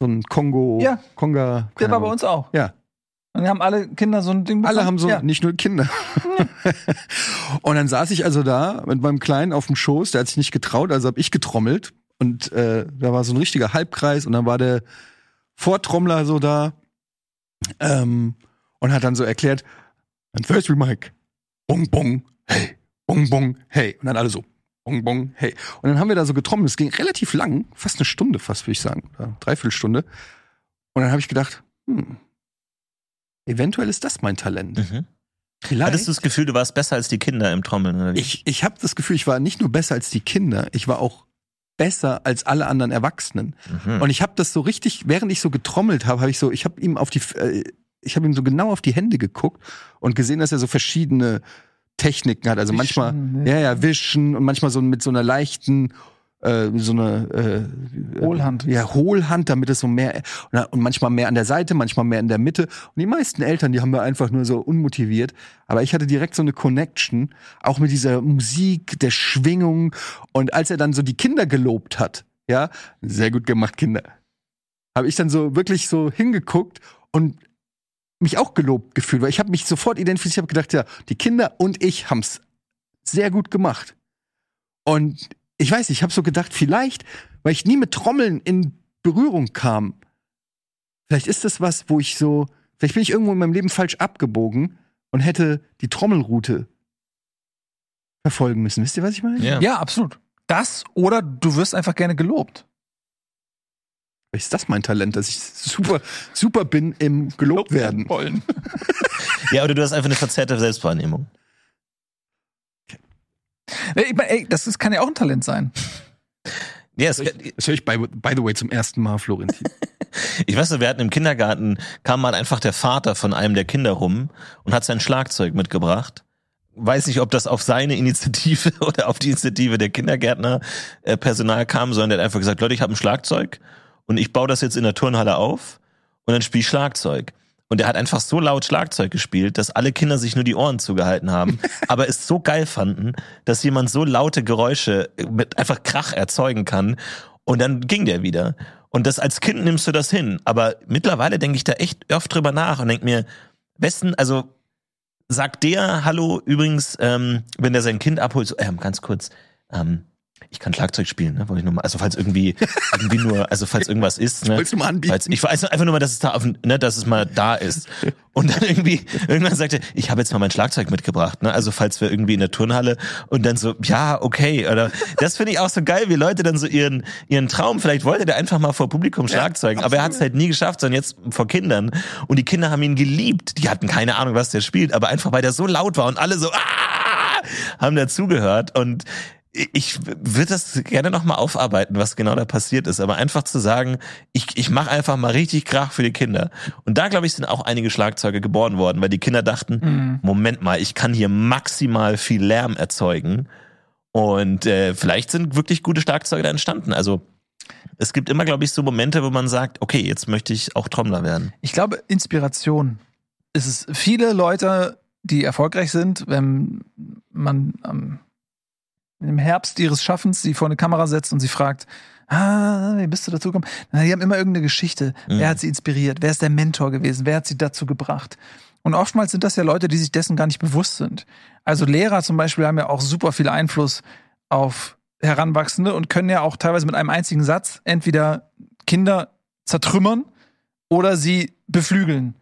So ein Kongo, Ja. Konga. Der war bei uns auch. Ja. Und dann haben alle Kinder so ein Ding bekommen. Alle haben so, Ja. nicht nur Kinder. und dann saß ich also da mit meinem Kleinen auf dem Schoß, der hat sich nicht getraut, also habe ich getrommelt. Und äh, da war so ein richtiger Halbkreis und dann war der Vortrommler so da ähm, und hat dann so erklärt, and first we Mike, bong bong, hey, bong bong, hey. Und dann alle so, bong bong, hey. Und dann haben wir da so getrommelt, es ging relativ lang, fast eine Stunde fast, würde ich sagen, dreiviertel Stunde. Und dann habe ich gedacht, hm, eventuell ist das mein Talent. Mhm. Vielleicht. Hattest du das Gefühl, du warst besser als die Kinder im Trommeln? Oder wie? Ich, ich habe das Gefühl, ich war nicht nur besser als die Kinder, ich war auch besser als alle anderen Erwachsenen. Mhm. Und ich habe das so richtig, während ich so getrommelt habe, habe ich so, ich habe ihm auf die, äh, ich habe ihm so genau auf die Hände geguckt und gesehen, dass er so verschiedene Techniken hat. Also manchmal, Wischen, ja, ja, wischen und manchmal so mit so einer leichten, äh, so eine äh, Hohlhand. Ja, Hohlhand, damit es so mehr und manchmal mehr an der Seite, manchmal mehr in der Mitte. Und die meisten Eltern, die haben wir einfach nur so unmotiviert. Aber ich hatte direkt so eine Connection, auch mit dieser Musik, der Schwingung. Und als er dann so die Kinder gelobt hat, ja, sehr gut gemacht, Kinder, habe ich dann so wirklich so hingeguckt und mich auch gelobt gefühlt, weil ich habe mich sofort identifiziert, habe gedacht, ja, die Kinder und ich haben's sehr gut gemacht. Und ich weiß, ich habe so gedacht, vielleicht, weil ich nie mit Trommeln in Berührung kam, vielleicht ist das was, wo ich so, vielleicht bin ich irgendwo in meinem Leben falsch abgebogen und hätte die Trommelroute verfolgen müssen. Wisst ihr, was ich meine? ja. Ja, absolut. Das oder du wirst einfach gerne gelobt. Vielleicht ist das mein Talent, dass ich super, super bin im gelobt werden. wollen. ja, oder du hast einfach eine verzerrte Selbstwahrnehmung. Ich mein, ey, das ist, kann ja auch ein Talent sein. Ja, es, Das höre ich by, by the way zum ersten Mal, Florentin. ich weiß noch, wir hatten im Kindergarten, kam mal einfach der Vater von einem der Kinder rum und hat sein Schlagzeug mitgebracht. Weiß nicht, ob das auf seine Initiative oder auf die Initiative der Kindergärtner äh, Personal kam, sondern der hat einfach gesagt, Leute, ich habe ein Schlagzeug und ich baue das jetzt in der Turnhalle auf und dann spiele ich Schlagzeug. Und er hat einfach so laut Schlagzeug gespielt, dass alle Kinder sich nur die Ohren zugehalten haben, aber es so geil fanden, dass jemand so laute Geräusche mit einfach Krach erzeugen kann. Und dann ging der wieder. Und das als Kind nimmst du das hin. Aber mittlerweile denke ich da echt oft drüber nach und denke mir, besten, also sagt der, hallo, übrigens, ähm, wenn der sein Kind abholt, so, ähm, ganz kurz, ähm, ich kann Schlagzeug spielen, ne? Wollte ich nur mal, also falls irgendwie, irgendwie nur, also falls irgendwas ist, ne? Wolltest du mal anbieten? Falls, ich weiß einfach nur mal, dass es da auf, ne, dass es mal da ist. Und dann irgendwie, irgendwann sagte, ich habe jetzt mal mein Schlagzeug mitgebracht, ne? Also falls wir irgendwie in der Turnhalle und dann so, ja, okay. Oder das finde ich auch so geil, wie Leute dann so ihren, ihren Traum, vielleicht wollte der einfach mal vor Publikum Schlagzeugen, aber er hat es halt nie geschafft, sondern jetzt vor Kindern. Und die Kinder haben ihn geliebt. Die hatten keine Ahnung, was der spielt, aber einfach weil der so laut war und alle so, ah! haben dazugehört und ich würde das gerne noch mal aufarbeiten, was genau da passiert ist, aber einfach zu sagen, ich, ich mache einfach mal richtig Krach für die Kinder. Und da, glaube ich, sind auch einige Schlagzeuge geboren worden, weil die Kinder dachten, Mhm. Moment mal, ich kann hier maximal viel Lärm erzeugen. Und äh, vielleicht sind wirklich gute Schlagzeuge da entstanden. Also es gibt immer, glaube ich, so Momente, wo man sagt, okay, jetzt möchte ich auch Trommler werden. Ich glaube, Inspiration. Es ist viele Leute, die erfolgreich sind, wenn man ähm, im Herbst ihres Schaffens sie vor eine Kamera setzt und sie fragt, ah, wie bist du dazu gekommen? Die haben immer irgendeine Geschichte. Mhm. Wer hat sie inspiriert? Wer ist der Mentor gewesen? Wer hat sie dazu gebracht? Und oftmals sind das ja Leute, die sich dessen gar nicht bewusst sind. Also Lehrer zum Beispiel haben ja auch super viel Einfluss auf Heranwachsende und können ja auch teilweise mit einem einzigen Satz entweder Kinder zertrümmern oder sie beflügeln.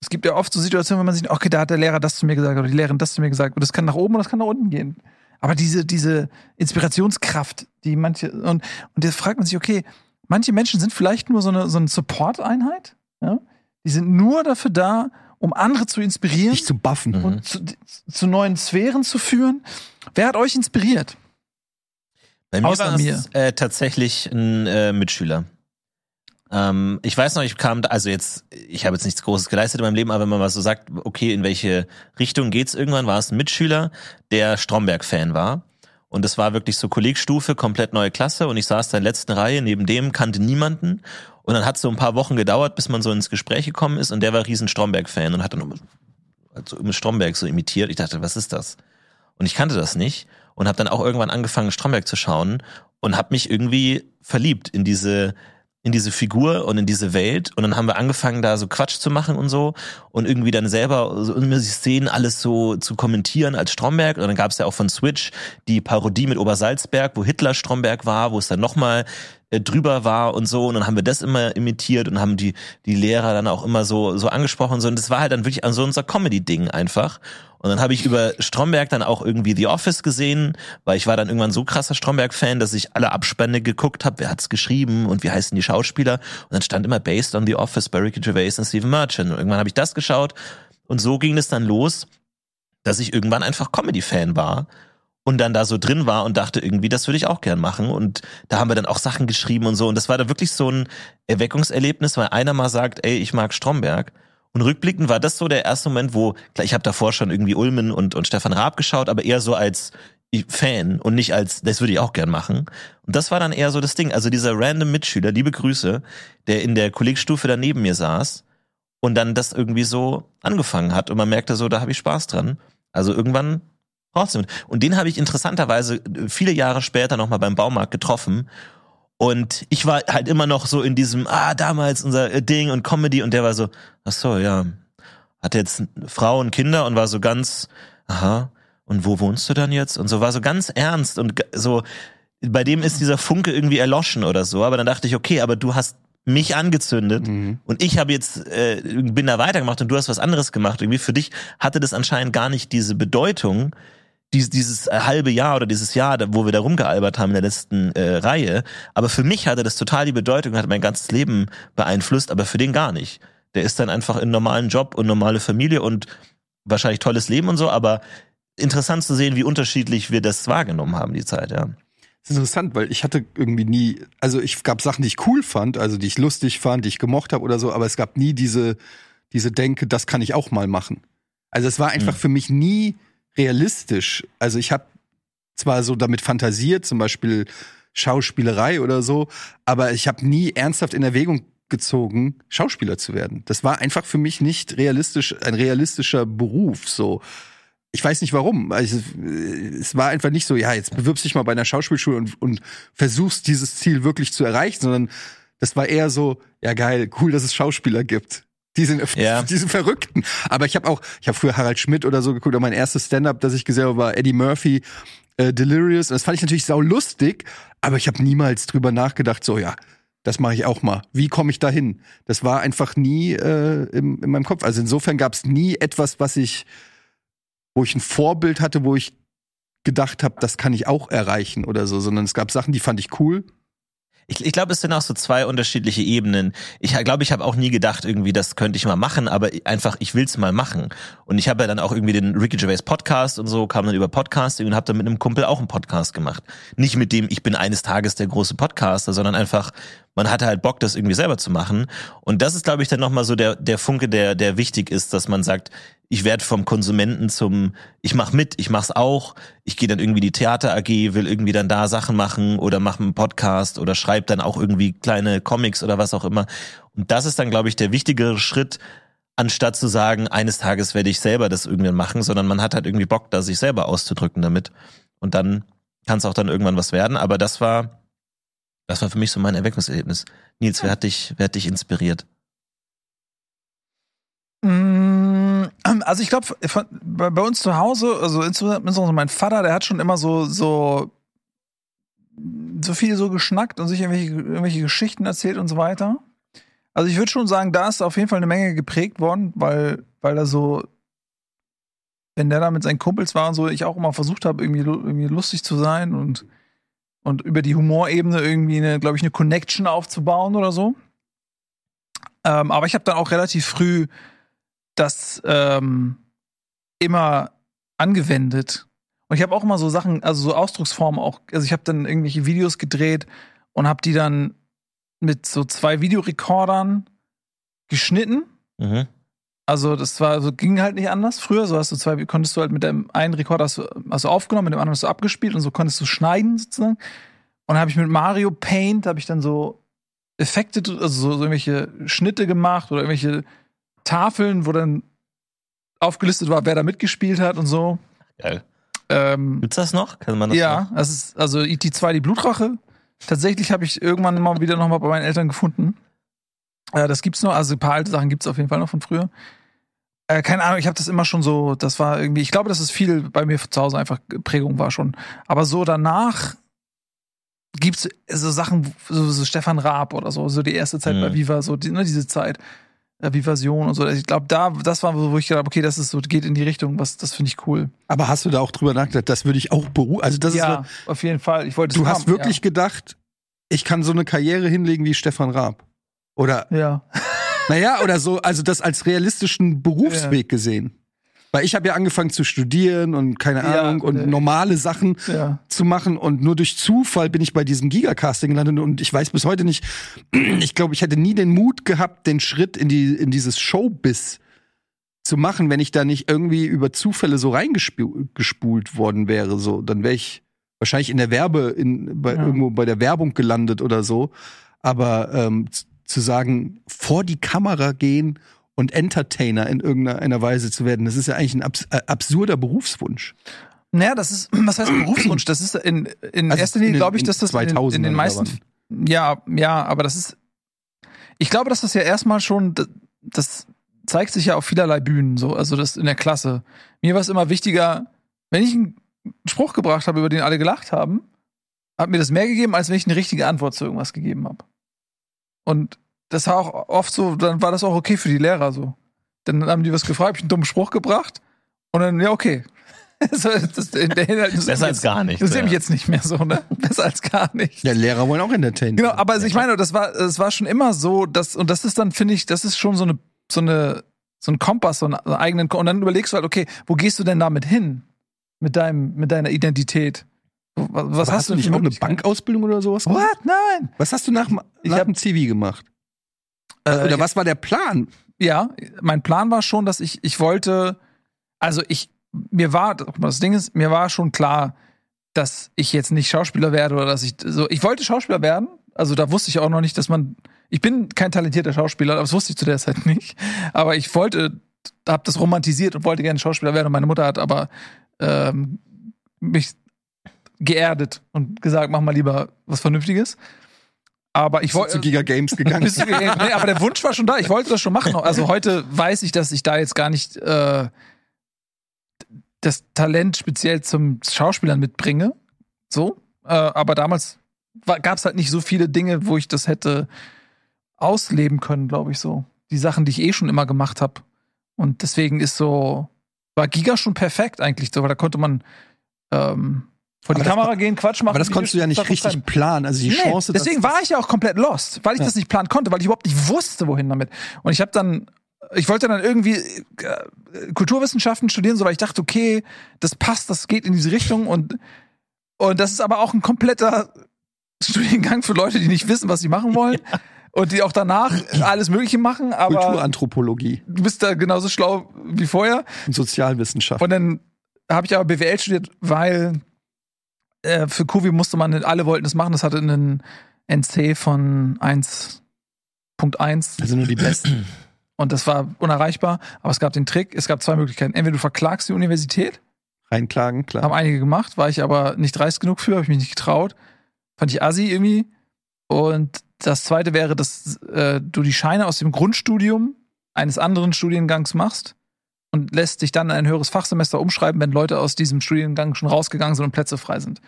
Es gibt ja oft so Situationen, wenn man sieht, okay, da hat der Lehrer das zu mir gesagt oder die Lehrerin das zu mir gesagt und das kann nach oben und das kann nach unten gehen. Aber diese, diese Inspirationskraft, die manche, und, und jetzt fragt man sich, okay, manche Menschen sind vielleicht nur so eine, so eine Support-Einheit, ja? Die sind nur dafür da, um andere zu inspirieren Dich zu buffen. Mhm. und zu, zu neuen Sphären zu führen. Wer hat euch inspiriert? Bei mir Außer war mir. es äh, tatsächlich ein äh, Mitschüler. Ähm, ich weiß noch, ich kam, also jetzt, ich habe jetzt nichts Großes geleistet in meinem Leben, aber wenn man mal so sagt, okay, in welche Richtung geht's irgendwann, war es ein Mitschüler, der Stromberg-Fan war. Und es war wirklich so Kollegstufe, komplett neue Klasse und ich saß da in der letzten Reihe, neben dem kannte niemanden. Und dann hat es so ein paar Wochen gedauert, bis man so ins Gespräch gekommen ist und der war riesen Stromberg-Fan und hat dann so im Stromberg so imitiert. Ich dachte, was ist das? Und ich kannte das nicht und habe dann auch irgendwann angefangen, Stromberg zu schauen und habe mich irgendwie verliebt in diese in diese Figur und in diese Welt. Und dann haben wir angefangen da so Quatsch zu machen und so. Und irgendwie dann selber so die Szenen alles so zu kommentieren als Stromberg. Und dann gab es ja auch von Switch die Parodie mit Obersalzberg, wo Hitler Stromberg war, wo es dann nochmal äh, drüber war und so. Und dann haben wir das immer imitiert und haben die die Lehrer dann auch immer so so angesprochen. Und so und das war halt dann wirklich so unser Comedy Ding einfach. Und dann habe ich über Stromberg dann auch irgendwie The Office gesehen, weil ich war dann irgendwann so krasser Stromberg-Fan, dass ich alle Abspende geguckt habe, wer hat's geschrieben und wie heißen die Schauspieler. Und dann stand immer Based on The Office bei Ricky Gervais und Stephen Merchant. Und irgendwann habe ich das geschaut. Und so ging es dann los, dass ich irgendwann einfach Comedy-Fan war und dann da so drin war und dachte irgendwie, das würde ich auch gern machen. Und da haben wir dann auch Sachen geschrieben und so. Und das war da wirklich so ein Erweckungserlebnis, weil einer mal sagt, ey, ich mag Stromberg. Und rückblickend war das so der erste Moment, wo, klar, ich habe davor schon irgendwie Ulmen und, und Stefan Raab geschaut, aber eher so als Fan und nicht als, das würde ich auch gern machen. Und das war dann eher so das Ding. Also dieser random Mitschüler, liebe Grüße, der in der Kollegstufe daneben mir saß und dann das irgendwie so angefangen hat und man merkte so, da habe ich Spaß dran. Also irgendwann trotzdem. Und den habe ich interessanterweise viele Jahre später nochmal beim Baumarkt getroffen. Und ich war halt immer noch so in diesem, ah, damals unser äh, Ding und Comedy und der war so, ach so, ja, hat jetzt Frau und Kinder und war so ganz, aha, und wo wohnst du dann jetzt? Und so war so ganz ernst und so, bei dem ist dieser Funke irgendwie erloschen oder so. Aber dann dachte ich, okay, aber du hast mich angezündet Mhm. und ich habe jetzt äh, bin da weitergemacht und du hast was anderes gemacht. Irgendwie für dich hatte das anscheinend gar nicht diese Bedeutung, dies, dieses äh, halbe Jahr oder dieses Jahr, wo wir da rumgealbert haben in der letzten äh, Reihe. Aber für mich hatte das total die Bedeutung, hat mein ganzes Leben beeinflusst, aber für den gar nicht. Der ist dann einfach in einen normalen Job und normale Familie und wahrscheinlich tolles Leben und so, aber interessant zu sehen, wie unterschiedlich wir das wahrgenommen haben, die Zeit, ja. Das ist interessant, weil ich hatte irgendwie nie, also ich gab Sachen, die ich cool fand, also die ich lustig fand, die ich gemocht habe oder so, aber es gab nie diese, diese Denke, das kann ich auch mal machen. Also es war einfach Mhm. für mich nie realistisch. Also ich habe zwar so damit fantasiert, zum Beispiel Schauspielerei oder so, aber ich habe nie ernsthaft in Erwägung gezogen, Schauspieler zu werden. Das war einfach für mich nicht realistisch, ein realistischer Beruf. So, ich weiß nicht warum. Also, es war einfach nicht so, ja, jetzt bewirbst dich mal bei einer Schauspielschule und, und versuchst dieses Ziel wirklich zu erreichen, sondern das war eher so, ja geil, cool, dass es Schauspieler gibt. Die sind, Ja. die sind Verrückten. Aber ich habe auch, ich habe früher Harald Schmidt oder so geguckt, aber mein erstes Stand-up, das ich gesehen habe, war Eddie Murphy, äh, Delirious. Und das fand ich natürlich sau lustig, aber ich habe niemals drüber nachgedacht, so ja, das mache ich auch mal. Wie komme ich dahin? Das war einfach nie äh, im, in meinem Kopf. Also insofern gab es nie etwas, was ich, wo ich ein Vorbild hatte, wo ich gedacht habe, das kann ich auch erreichen oder so, sondern es gab Sachen, die fand ich cool. Ich, ich glaube, es sind auch so zwei unterschiedliche Ebenen. Ich glaube, ich habe auch nie gedacht, irgendwie, das könnte ich mal machen, aber einfach, ich will's mal machen. Und ich habe ja dann auch irgendwie den Ricky Gervais Podcast und so, kam dann über Podcasting und habe dann mit einem Kumpel auch einen Podcast gemacht. Nicht mit dem, ich bin eines Tages der große Podcaster, sondern einfach, man hatte halt Bock, das irgendwie selber zu machen. Und das ist, glaube ich, dann nochmal so der, der Funke, der, der wichtig ist, dass man sagt, ich werde vom Konsumenten zum, ich mach mit, ich mach's auch, ich gehe dann irgendwie die Theater AG, will irgendwie dann da Sachen machen oder mache einen Podcast oder schreibe dann auch irgendwie kleine Comics oder was auch immer. Und das ist dann, glaube ich, der wichtigere Schritt, anstatt zu sagen, eines Tages werde ich selber das irgendwann machen, sondern man hat halt irgendwie Bock, da sich selber auszudrücken damit. Und dann kann es auch dann irgendwann was werden. Aber das war, das war für mich so mein Erweckungserlebnis. Nils, wer hat dich, wer hat dich inspiriert? Mm, Also ich glaube, bei, uns zu Hause, also insbesondere mein Vater, der hat schon immer so so so viel so geschnackt und sich irgendwelche, irgendwelche Geschichten erzählt und so weiter. Also ich würde schon sagen, da ist auf jeden Fall eine Menge geprägt worden, weil weil er so wenn der da mit seinen Kumpels war und so, ich auch immer versucht habe, irgendwie, irgendwie lustig zu sein und, und über die Humorebene irgendwie eine, glaube ich, eine Connection aufzubauen oder so. Ähm, aber ich habe dann auch relativ früh das ähm, immer angewendet. Und ich habe auch immer so Sachen, also so Ausdrucksformen auch, also ich habe dann irgendwelche Videos gedreht und habe die dann mit so zwei Videorekordern geschnitten. Mhm. Also das war, so ging halt nicht anders. Früher, so hast du zwei, konntest du halt mit dem einen Rekorder hast du, hast du aufgenommen, mit dem anderen hast du abgespielt und so konntest du schneiden sozusagen. Und dann habe ich mit Mario Paint habe ich dann so Effekte, also so, so irgendwelche Schnitte gemacht oder irgendwelche Tafeln, wo dann aufgelistet war, wer da mitgespielt hat und so. Geil. Ähm, Gibt's das noch? Kann man das ja, noch? das ist also ET2 die Blutrache. Tatsächlich habe ich irgendwann mal wieder noch mal bei meinen Eltern gefunden. Äh, das gibt's noch, also ein paar alte Sachen gibt's auf jeden Fall noch von früher. Äh, keine Ahnung, ich habe das immer schon so, das war irgendwie, ich glaube, dass es viel bei mir zu Hause einfach Prägung war schon. Aber so danach gibt's so Sachen, so, so Stefan Raab oder so, so die erste Zeit Mhm. bei Viva, so die, ne, diese Zeit. Äh, Vivasion und so. Ich glaube, da, das war, wo ich gedacht habe, okay, das ist so, geht in die Richtung, was, das finde ich cool. Aber hast du da auch drüber nachgedacht, das würde ich auch beruhen? Also das ja, ist, auf jeden Fall. Ich wollte du es hast haben, wirklich gedacht, ich kann so eine Karriere hinlegen wie Stefan Raab. Oder, Ja. ja. naja, oder so, also das als realistischen Berufsweg gesehen. Weil ich habe ja angefangen zu studieren und keine Ja, Ahnung und äh. normale Sachen Ja. zu machen und nur durch Zufall bin ich bei diesem Gigacasting gelandet und ich weiß bis heute nicht, ich glaube, ich hätte nie den Mut gehabt, den Schritt in die in dieses Showbiz zu machen, wenn ich da nicht irgendwie über Zufälle so reingespult worden wäre, so, dann wäre ich wahrscheinlich in der Werbe in bei Ja. irgendwo bei der Werbung gelandet oder so, aber ähm, zu sagen, vor die Kamera gehen und Entertainer in irgendeiner Weise zu werden, das ist ja eigentlich ein abs äh, absurder Berufswunsch. Naja, das ist, was heißt Berufswunsch? Das ist in, in Also erster Linie, glaube ich, dass das in, in 2000ern den meisten, ja, ja, aber das ist, ich glaube, dass das ja erstmal schon, das, das zeigt sich ja auf vielerlei Bühnen, so, also das in der Klasse. Mir war es immer wichtiger, wenn ich einen Spruch gebracht habe, über den alle gelacht haben, hat mir das mehr gegeben, als wenn ich eine richtige Antwort zu irgendwas gegeben habe. Und das war auch oft so, dann war das auch okay für die Lehrer so. Dann haben die was gefragt, hab ich einen dummen Spruch gebracht und dann, ja, okay. So, das, Besser als jetzt- gar nicht. Mich ja. jetzt nicht mehr so, ne? Besser als gar nicht. Ja, Lehrer wollen auch entertainen. Genau, aber also ich meine, das war, es war schon immer so, dass, und das ist dann, finde ich, das ist schon so eine, so eine, so ein Kompass, so einen eigenen, und dann überlegst du halt, okay, wo gehst du denn damit hin? Mit deinem, mit deiner Identität? Was, was Aber hast, du nicht auch eine? Bankausbildung oder sowas? gemacht? What? Nein. Was hast du nach, Ich nach hab- dem CV gemacht? Äh, oder was war der Plan? Ja, mein Plan war schon, dass ich, ich wollte, also ich, mir war, das Ding ist, mir war schon klar, dass ich jetzt nicht Schauspieler werde oder dass ich so, ich wollte Schauspieler werden. Also da wusste ich auch noch nicht, dass man, ich bin kein talentierter Schauspieler, aber das wusste ich zu der Zeit nicht. Aber ich wollte, habe das romantisiert und wollte gerne Schauspieler werden. Und meine Mutter hat aber ähm, mich geerdet und gesagt, mach mal lieber was Vernünftiges. Aber ich wollte zu Giga Games gegangen? bist du nee, aber der Wunsch war schon da. Ich wollte das schon machen. Also heute weiß ich, dass ich da jetzt gar nicht äh, das Talent speziell zum Schauspielern mitbringe. So. Äh, aber damals gab es halt nicht so viele Dinge, wo ich das hätte ausleben können, glaube ich so. Die Sachen, die ich eh schon immer gemacht habe. Und deswegen ist so, war Giga schon perfekt eigentlich so, weil da konnte man ähm, vor die Aber das Kamera gehen, Quatsch machen. Aber das konntest du ja nicht richtig schreiben. planen. Also die Nee, Chance, deswegen war ich ja auch komplett lost, weil ich das nicht planen konnte, weil ich überhaupt nicht wusste, wohin damit. Und ich habe dann, ich wollte dann irgendwie äh, Kulturwissenschaften studieren, so weil ich dachte, okay, das passt, das geht in diese Richtung und und das ist aber auch ein kompletter Studiengang für Leute, die nicht wissen, was sie machen wollen. Und die auch danach alles Mögliche machen, aber Kulturanthropologie du bist da genauso schlau wie vorher. Sozialwissenschaft. Und dann habe ich aber BWL studiert, weil äh, für Kuvi musste man, alle wollten das machen, das hatte einen NC von 1.1 also nur die Besten. und das war unerreichbar. Aber es gab den Trick, es gab zwei Möglichkeiten. Entweder du verklagst die Universität, Reinklagen, klar. haben einige gemacht, war ich aber nicht dreist genug für, habe ich mich nicht getraut. Fand ich assi irgendwie. Und das zweite wäre, dass äh, du die Scheine aus dem Grundstudium eines anderen Studiengangs machst und lässt dich dann in ein höheres Fachsemester umschreiben, wenn Leute aus diesem Studiengang schon rausgegangen sind und Plätze frei sind.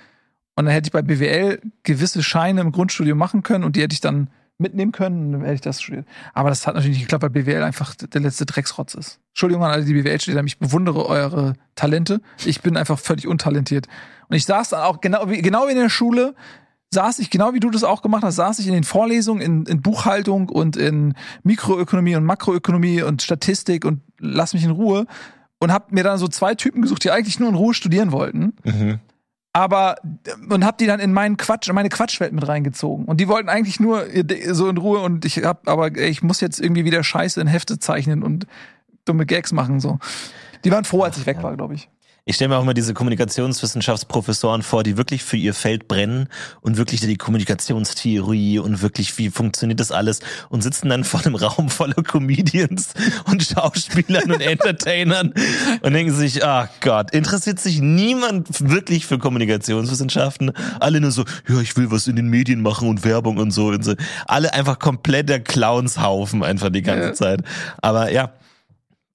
Und dann hätte ich bei BWL gewisse Scheine im Grundstudium machen können und die hätte ich dann mitnehmen können dann hätte ich das studiert. Aber das hat natürlich nicht geklappt, weil BWL einfach der letzte Drecksrotz ist. Entschuldigung an alle, die BWL studieren, ich bewundere eure Talente. Ich bin einfach völlig untalentiert. Und ich saß dann auch genau wie, genau wie in der Schule, saß ich, genau wie du das auch gemacht hast, saß ich in den Vorlesungen in, in Buchhaltung und in Mikroökonomie und Makroökonomie und Statistik und lass mich in Ruhe und hab mir dann so zwei Typen gesucht, die eigentlich nur in Ruhe studieren wollten Mhm. aber und hab die dann in meinen Quatsch, in meine Quatschwelt mit reingezogen und die wollten eigentlich nur so in Ruhe und ich hab aber ey, ich muss jetzt irgendwie wieder Scheiße in Hefte zeichnen und dumme Gags machen so. Die waren froh, als ich weg war, glaube ich. Ich stelle mir auch immer diese Kommunikationswissenschaftsprofessoren vor, die wirklich für ihr Feld brennen und wirklich die Kommunikationstheorie und wirklich, wie funktioniert das alles und sitzen dann vor einem Raum voller Comedians und Schauspielern und Entertainern und denken sich, ah Gott, interessiert sich niemand wirklich für Kommunikationswissenschaften? Alle nur so, ja, ich will was in den Medien machen und Werbung und so und so. Alle einfach kompletter Clownshaufen einfach die ganze Ja. Zeit. Aber ja,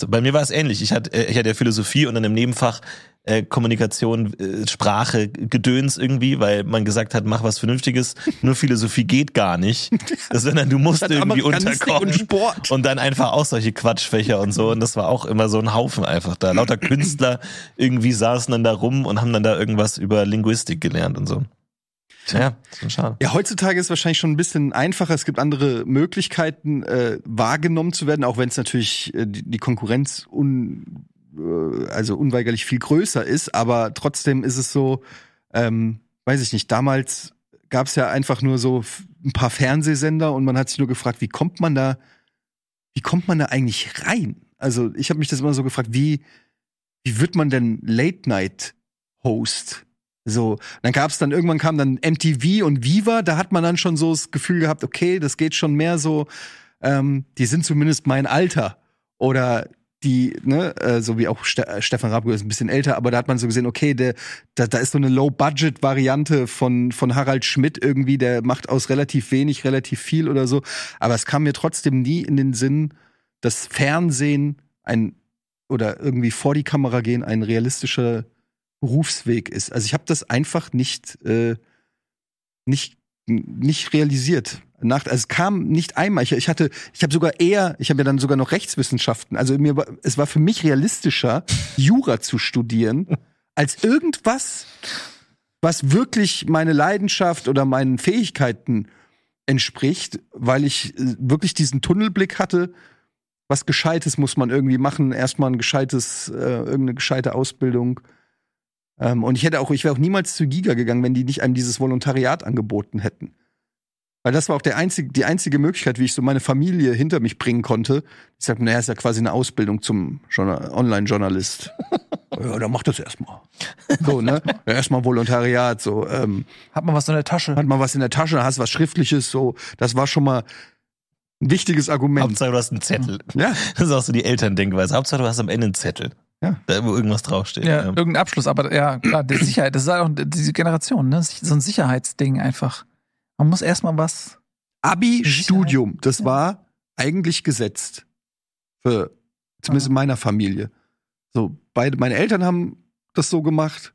Bei mir war es ähnlich. Ich hatte, äh, ich hatte ja Philosophie und dann im Nebenfach äh, Kommunikation, äh, Sprache, Gedöns irgendwie, weil man gesagt hat, mach was Vernünftiges. Nur Philosophie geht gar nicht, sondern du musst irgendwie unterkommen. und Sport. Und dann einfach auch solche Quatschfächer und so. Und das war auch immer so ein Haufen einfach da. Lauter Künstler irgendwie saßen dann da rum und haben dann da irgendwas über Linguistik gelernt und so. Tja, schon schade. Ja, heutzutage ist es wahrscheinlich schon ein bisschen einfacher. Es gibt andere Möglichkeiten, äh, wahrgenommen zu werden, auch wenn es natürlich äh, die, die Konkurrenz un, äh, also unweigerlich viel größer ist. Aber trotzdem ist es so, ähm, weiß ich nicht, damals gab es ja einfach nur so ein paar Fernsehsender und man hat sich nur gefragt, wie kommt man da, wie kommt man da eigentlich rein? Also ich habe mich das immer so gefragt, wie, wie wird man denn Late-Night-Host? So, dann gab's dann irgendwann kam dann MTV und Viva, da hat man dann schon so das Gefühl gehabt, okay, das geht schon mehr so, ähm, die sind zumindest mein Alter oder die, ne, äh, so wie auch Ste äh, Stefan Raab ist ein bisschen älter, aber da hat man so gesehen, okay, der, da, da ist so eine Low-Budget-Variante von, von Harald Schmidt irgendwie, der macht aus relativ wenig relativ viel oder so. Aber es kam mir trotzdem nie in den Sinn, dass Fernsehen ein oder irgendwie vor die Kamera gehen ein realistischer Berufsweg ist. Also ich habe das einfach nicht, äh, nicht, nicht realisiert. Nach, also es kam nicht einmal. Ich, ich hatte, ich habe sogar eher, ich habe ja dann sogar noch Rechtswissenschaften. Also mir, es war für mich realistischer, Jura zu studieren, als irgendwas, was wirklich meine Leidenschaft oder meinen Fähigkeiten entspricht, weil ich äh, wirklich diesen Tunnelblick hatte. Was Gescheites muss man irgendwie machen. Erstmal ein gescheites, äh, irgendeine gescheite Ausbildung. Ähm, und ich hätte auch, ich wäre auch niemals zu Giga gegangen, wenn die nicht einem dieses Volontariat angeboten hätten. Weil das war auch der einzige, die einzige Möglichkeit, wie ich so meine Familie hinter mich bringen konnte. Ich sagte, naja, ist ja quasi eine Ausbildung zum Journal- Online-Journalist. ja, dann mach das erstmal. So, ne? Ja, erstmal Volontariat, so, ähm, Hat man was in der Tasche? hat mal was in der Tasche, hast was Schriftliches, so. Das war schon mal ein wichtiges Argument. Hauptsache, du hast einen Zettel. Ja, Das ist auch so die Elterndenkweise. Hauptsache, du hast am Ende einen Zettel. Ja. Da, wo irgendwas draufsteht. Ja, Ja. irgendein Abschluss, aber ja, klar, die Sicherheit, das ist halt auch diese Generation, ne? So ein Sicherheitsding einfach. Man muss erstmal was. Abi-Studium, das Ja. war eigentlich gesetzt. Für, zumindest in meiner Familie. So, beide, meine Eltern haben das so gemacht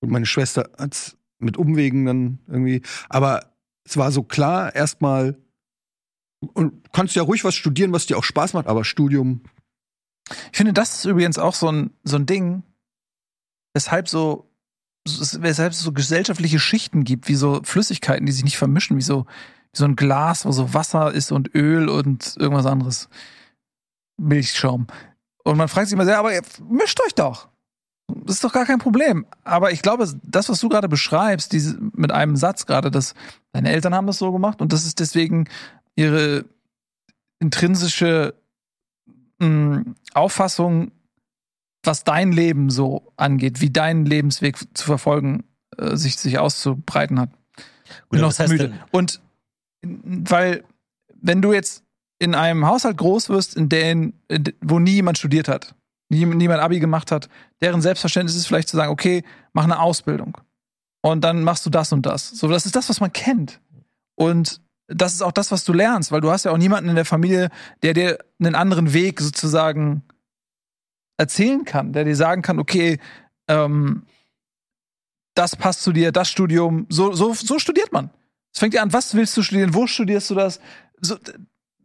und meine Schwester hat's mit Umwegen dann irgendwie. Aber es war so klar, erstmal, und kannst ja ruhig was studieren, was dir auch Spaß macht, aber Studium, Ich finde, das ist übrigens auch so ein, so ein Ding, weshalb so es- weshalb es so gesellschaftliche Schichten gibt, wie so Flüssigkeiten, die sich nicht vermischen, wie so, wie so ein Glas, wo so Wasser ist und Öl und irgendwas anderes. Milchschaum. Und man fragt sich immer sehr, aber mischt euch doch. Das ist doch gar kein Problem. Aber ich glaube, das, was du gerade beschreibst, diese, mit einem Satz gerade, dass deine Eltern haben das so gemacht und das ist deswegen ihre intrinsische mh, Auffassung, was dein Leben so angeht, wie dein Lebensweg zu verfolgen, äh, sich, sich auszubreiten hat. Bin Gut, noch was heißt müde. denn- Und weil, wenn du jetzt in einem Haushalt groß wirst, in den, wo nie jemand studiert hat, nie, niemand Abi gemacht hat, deren Selbstverständnis ist vielleicht zu sagen, okay, mach eine Ausbildung. Und dann machst du das und das. So, das ist das, was man kennt. Und das ist auch das, was du lernst, weil du hast ja auch niemanden in der Familie, der dir einen anderen Weg sozusagen erzählen kann, der dir sagen kann, okay, ähm, das passt zu dir, das Studium, so, so, so studiert man. Es fängt ja an, was willst du studieren, wo studierst du das? So,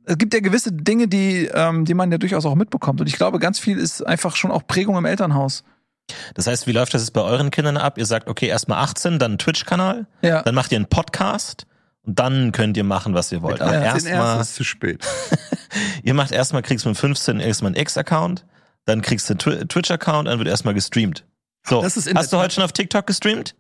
es gibt ja gewisse Dinge, die, ähm, die man ja durchaus auch mitbekommt. Und ich glaube, ganz viel ist einfach schon auch Prägung im Elternhaus. Das heißt, wie läuft das jetzt bei euren Kindern ab? Ihr sagt, okay, erstmal 18, dann einen Twitch-Kanal, Ja. dann macht ihr einen Podcast und dann könnt ihr machen, was ihr wollt. Aber Ja, erstmal, erst ist zu spät. ihr macht erstmal, kriegst mit 15 erstmal einen X-Account, dann kriegst du einen Twi- Twitch-Account, dann wird erstmal gestreamt. So, hast du heute schon auf TikTok gestreamt?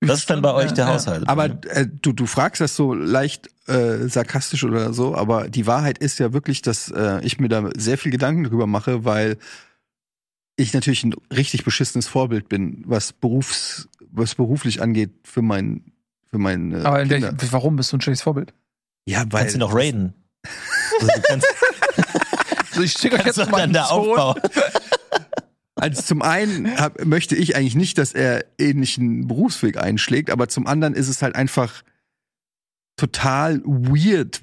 Das ist dann bei euch der. Haushalt. Aber äh, du, du fragst das so leicht äh, sarkastisch oder so, aber die Wahrheit ist ja wirklich, dass äh, ich mir da sehr viel Gedanken drüber mache, weil ich natürlich ein richtig beschissenes Vorbild bin, was Berufs, was beruflich angeht für mein, für meine Aber in Kinder. der, warum bist du ein schlechtes Vorbild? ja, weil kannst du noch raiden? Also kannst, Also ich schicke euch jetzt mal da einen Sohn. aufbauen. Also zum einen hab, möchte ich eigentlich nicht, dass er ähnlichen Berufsweg einschlägt, aber zum anderen ist es halt einfach total weird,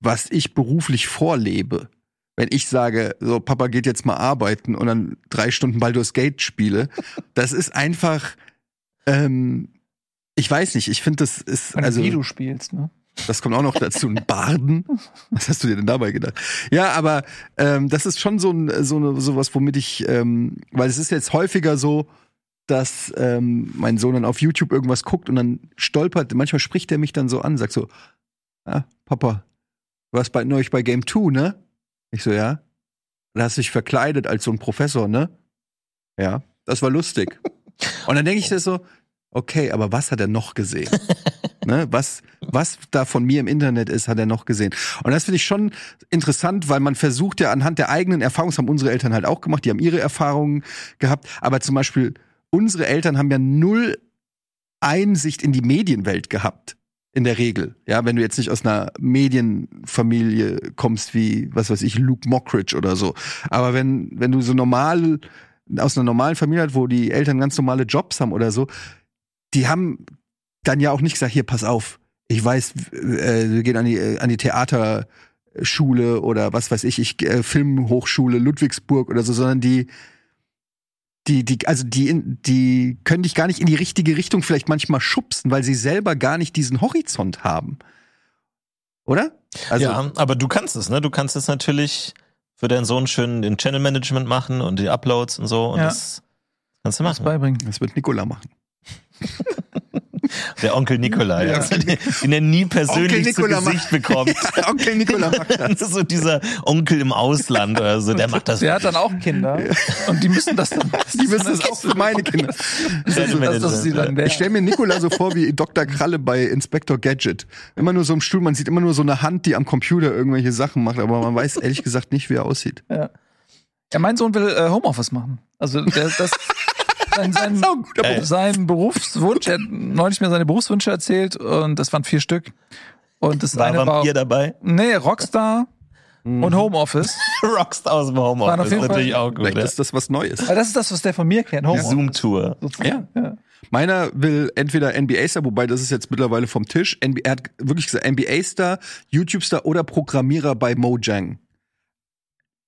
was ich beruflich vorlebe. Wenn ich sage, so Papa geht jetzt mal arbeiten und dann drei Stunden Baldur's Gate spiele, das ist einfach, ähm, ich weiß nicht, ich finde das ist Also, also wie du spielst, ne? das kommt auch noch dazu, ein Barden. Was hast du dir denn dabei gedacht? Ja, aber ähm, das ist schon so ein so eine sowas, womit ich, ähm, weil es ist jetzt häufiger so, dass ähm, mein Sohn dann auf YouTube irgendwas guckt und dann stolpert. Manchmal spricht er mich dann so an, sagt so, ah, Papa, du warst bei neulich bei Game 2, ne? Ich so, ja. Da hast du dich verkleidet als so ein Professor, ne? Ja, das war lustig. Und dann denke ich das so, okay, aber was hat er noch gesehen? ne? Was, was da von mir im Internet ist, hat er noch gesehen. Und das finde ich schon interessant, weil man versucht ja anhand der eigenen Erfahrungen, das haben unsere Eltern halt auch gemacht, die haben ihre Erfahrungen gehabt, aber zum Beispiel unsere Eltern haben ja null Einsicht in die Medienwelt gehabt. In der Regel. Ja, wenn du jetzt nicht aus einer Medienfamilie kommst wie, was weiß ich, Luke Mockridge oder so. Aber wenn, wenn du so normal, aus einer normalen Familie hast, wo die Eltern ganz normale Jobs haben oder so, die haben dann ja auch nicht gesagt, hier, pass auf, ich weiß, äh, wir gehen an die, äh, an die Theaterschule oder was weiß ich, ich äh, Filmhochschule Ludwigsburg oder so, sondern die, die, die, also die, die können dich gar nicht in die richtige Richtung vielleicht manchmal schubsen, weil sie selber gar nicht diesen Horizont haben. Oder? Also, ja, aber du kannst es, ne? Du kannst es natürlich für deinen Sohn schön den Channel Management machen und die Uploads und so. Und Ja. das kannst du Was machen. beibringen. das wird Nikola machen. Der Onkel Nikolai. Ja. Also, den, den er nie persönlich zu Nikola Gesicht bekommt. Onkel Nikola macht das. Das ist so dieser Onkel im Ausland oder so, der macht das. Der hat dann auch Kinder und die müssen das dann. Die wissen das auch für meine Kinder. Das, das ist sie dann Ich stelle mir Nikola so vor wie Dr. Kralle bei Inspector Gadget. Immer nur so im Stuhl, man sieht immer nur so eine Hand, die am Computer irgendwelche Sachen macht, aber man weiß ehrlich gesagt nicht, wie er aussieht. Ja, mein Sohn will äh, Homeoffice machen. Also der, das sein, sein, auch ein guter Ey. sein Berufswunsch, er hat neulich mir seine Berufswünsche erzählt und das waren vier Stück. Und das War eine war Vampir dabei? nee, Rockstar und Homeoffice. Rockst aus dem Waren auf Homeoffice. jeden Natürlich Fall- auch gut. Vielleicht Ja. ist das was Neues. Weil das ist das, was der von mir kennt. Homeoffice. Zoom-Tour. sozusagen. Ja. Meiner will entweder NBA-Star, wobei das ist jetzt mittlerweile vom Tisch. NBA, er hat wirklich gesagt, NBA-Star, YouTube-Star oder Programmierer bei Mojang.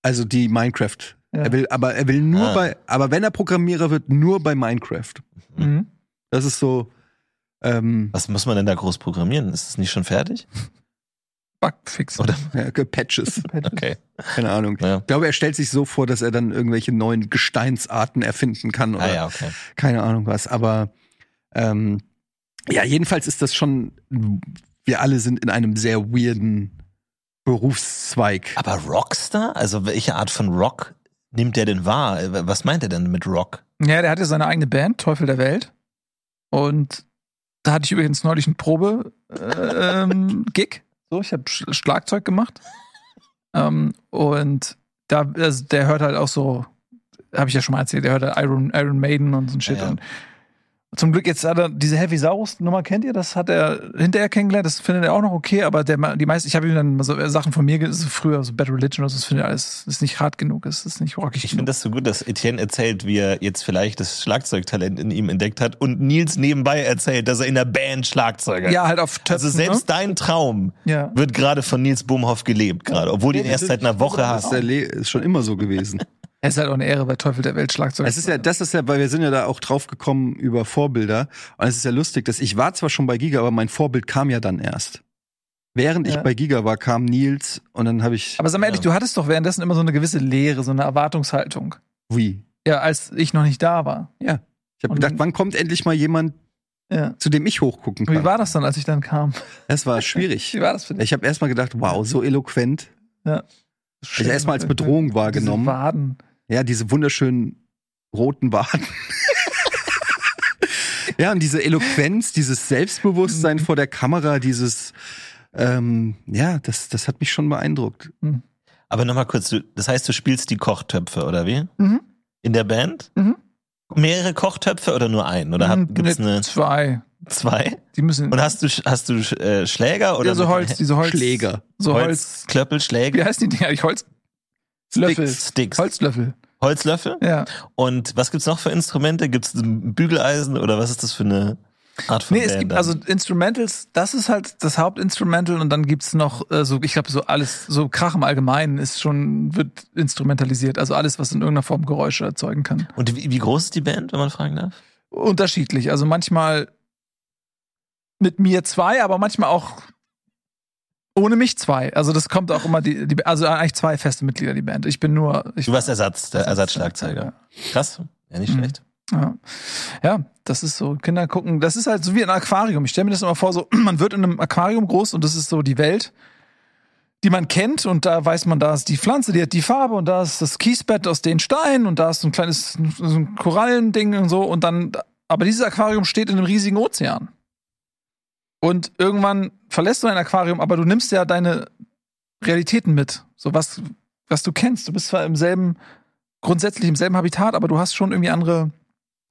Also die Minecraft. Ja. Er will, aber er will nur Ah. bei, aber wenn er Programmierer wird, nur bei Minecraft. Mhm. Das ist so, ähm, Was muss man denn da groß programmieren? Ist es nicht schon fertig? Bugfix. Oder? ja, Patches. Okay. Keine Ahnung. Ja. Ich glaube, er stellt sich so vor, dass er dann irgendwelche neuen Gesteinsarten erfinden kann oder Ah ja, okay. keine Ahnung was. Aber Ähm, ja, jedenfalls ist das schon, wir alle sind in einem sehr weirden Berufszweig. Aber Rockstar? Also welche Art von Rock nimmt der denn wahr? Was meint er denn mit Rock? Ja, der hatte seine eigene Band, Teufel der Welt. Und da hatte ich übrigens neulich einen Probe-Gig. so, ich habe Sch Schlagzeug gemacht. Ähm, und da, also der hört halt auch so, habe ich ja schon mal erzählt, der hört halt Iron, Iron Maiden und so ein Shit. Ja, ja. Und zum Glück jetzt hat er diese Heavy Saurus Nummer kennt ihr? Das hat er hinterher kennengelernt. Das findet er auch noch okay, aber der die meisten, ich habe ihm dann mal so Sachen von mir, so früher so Bad Religion oder so, das findet er alles ist nicht hart genug, es ist nicht rockig Ich finde das so gut, dass Etienne erzählt, wie er jetzt vielleicht das Schlagzeugtalent in ihm entdeckt hat und Nils nebenbei erzählt, dass er in der Band Schlagzeuger ja, halt auf Töpfen, Also selbst dein Traum ne? ja. wird gerade von Nils Bohmhoff gelebt, gerade, obwohl du ihn erst seit einer Woche Das hast. ist, Le ist schon immer so gewesen. Es ist halt auch eine Ehre bei Teufel der Welt Schlagzeug. Es ist ja, das ist ja, weil wir sind ja da auch drauf gekommen über Vorbilder. Und es ist ja lustig, dass ich war zwar schon bei Giga, aber mein Vorbild kam ja dann erst. Während ich Ja. bei Giga war, kam Nils und dann habe ich. aber sag mal ehrlich, du hattest doch währenddessen immer so eine gewisse Leere, so eine Erwartungshaltung. wie? Ja, als ich noch nicht da war. Ja. Ich habe gedacht, wann kommt endlich mal jemand, Ja. zu dem ich hochgucken kann? Wie war das dann, als ich dann kam? Es war schwierig. Wie war das für dich? Ich habe erst mal gedacht, wow, so eloquent. Ich erst mal als Bedrohung wahrgenommen. Waden. Ja, diese wunderschönen roten Waden. ja, und diese Eloquenz, dieses Mhm. Selbstbewusstsein vor der Kamera, dieses, ähm, ja, das, das hat mich schon beeindruckt. Aber nochmal kurz, du, das heißt, du spielst die Kochtöpfe, oder wie? Mhm. In der Band? Mhm. Mehrere Kochtöpfe oder nur einen? Oder Mhm, gibt's ne, eine zwei. zwei? Die müssen. Und hast du hast du äh, Schläger oder ja, so Holz, diese Holz. Schläger. So Holz. Holz, Klöppel, Wie Schläger, heißen die Dinger eigentlich? Holz. Löffel. Sticks, Holzlöffel. Holzlöffel? Ja. Und was gibt's noch für Instrumente? Gibt's ein Bügeleisen oder was ist das für eine Art von Nee, es Band gibt dann? also Instrumentals, das ist halt das Hauptinstrumental und dann gibt's noch äh, so, ich glaube, so alles, so Krach im Allgemeinen ist schon, wird instrumentalisiert. Also alles, was in irgendeiner Form Geräusche erzeugen kann. Und wie, wie groß ist die Band, wenn man fragen darf? Unterschiedlich. Also manchmal mit mir zwei, aber manchmal auch ohne mich zwei. Also das kommt auch immer die, die also eigentlich zwei feste Mitglieder die Band. Ich bin nur ich Du warst Ersatz, der Ersatzschlagzeuger. Krass, ja nicht Mhm. schlecht. Ja. ja, das ist so. Kinder gucken, das ist halt so wie ein Aquarium. Ich stelle mir das immer vor, so, man wird in einem Aquarium groß und das ist so die Welt, die man kennt und da weiß man, da ist die Pflanze, die hat die Farbe und da ist das Kiesbett aus den Steinen und da ist so ein kleines so ein Korallending und so und dann, aber dieses Aquarium steht in einem riesigen Ozean. Und irgendwann verlässt du ein Aquarium, aber du nimmst ja deine Realitäten mit. So was, was du kennst. Du bist zwar im selben, grundsätzlich im selben Habitat, aber du hast schon irgendwie andere,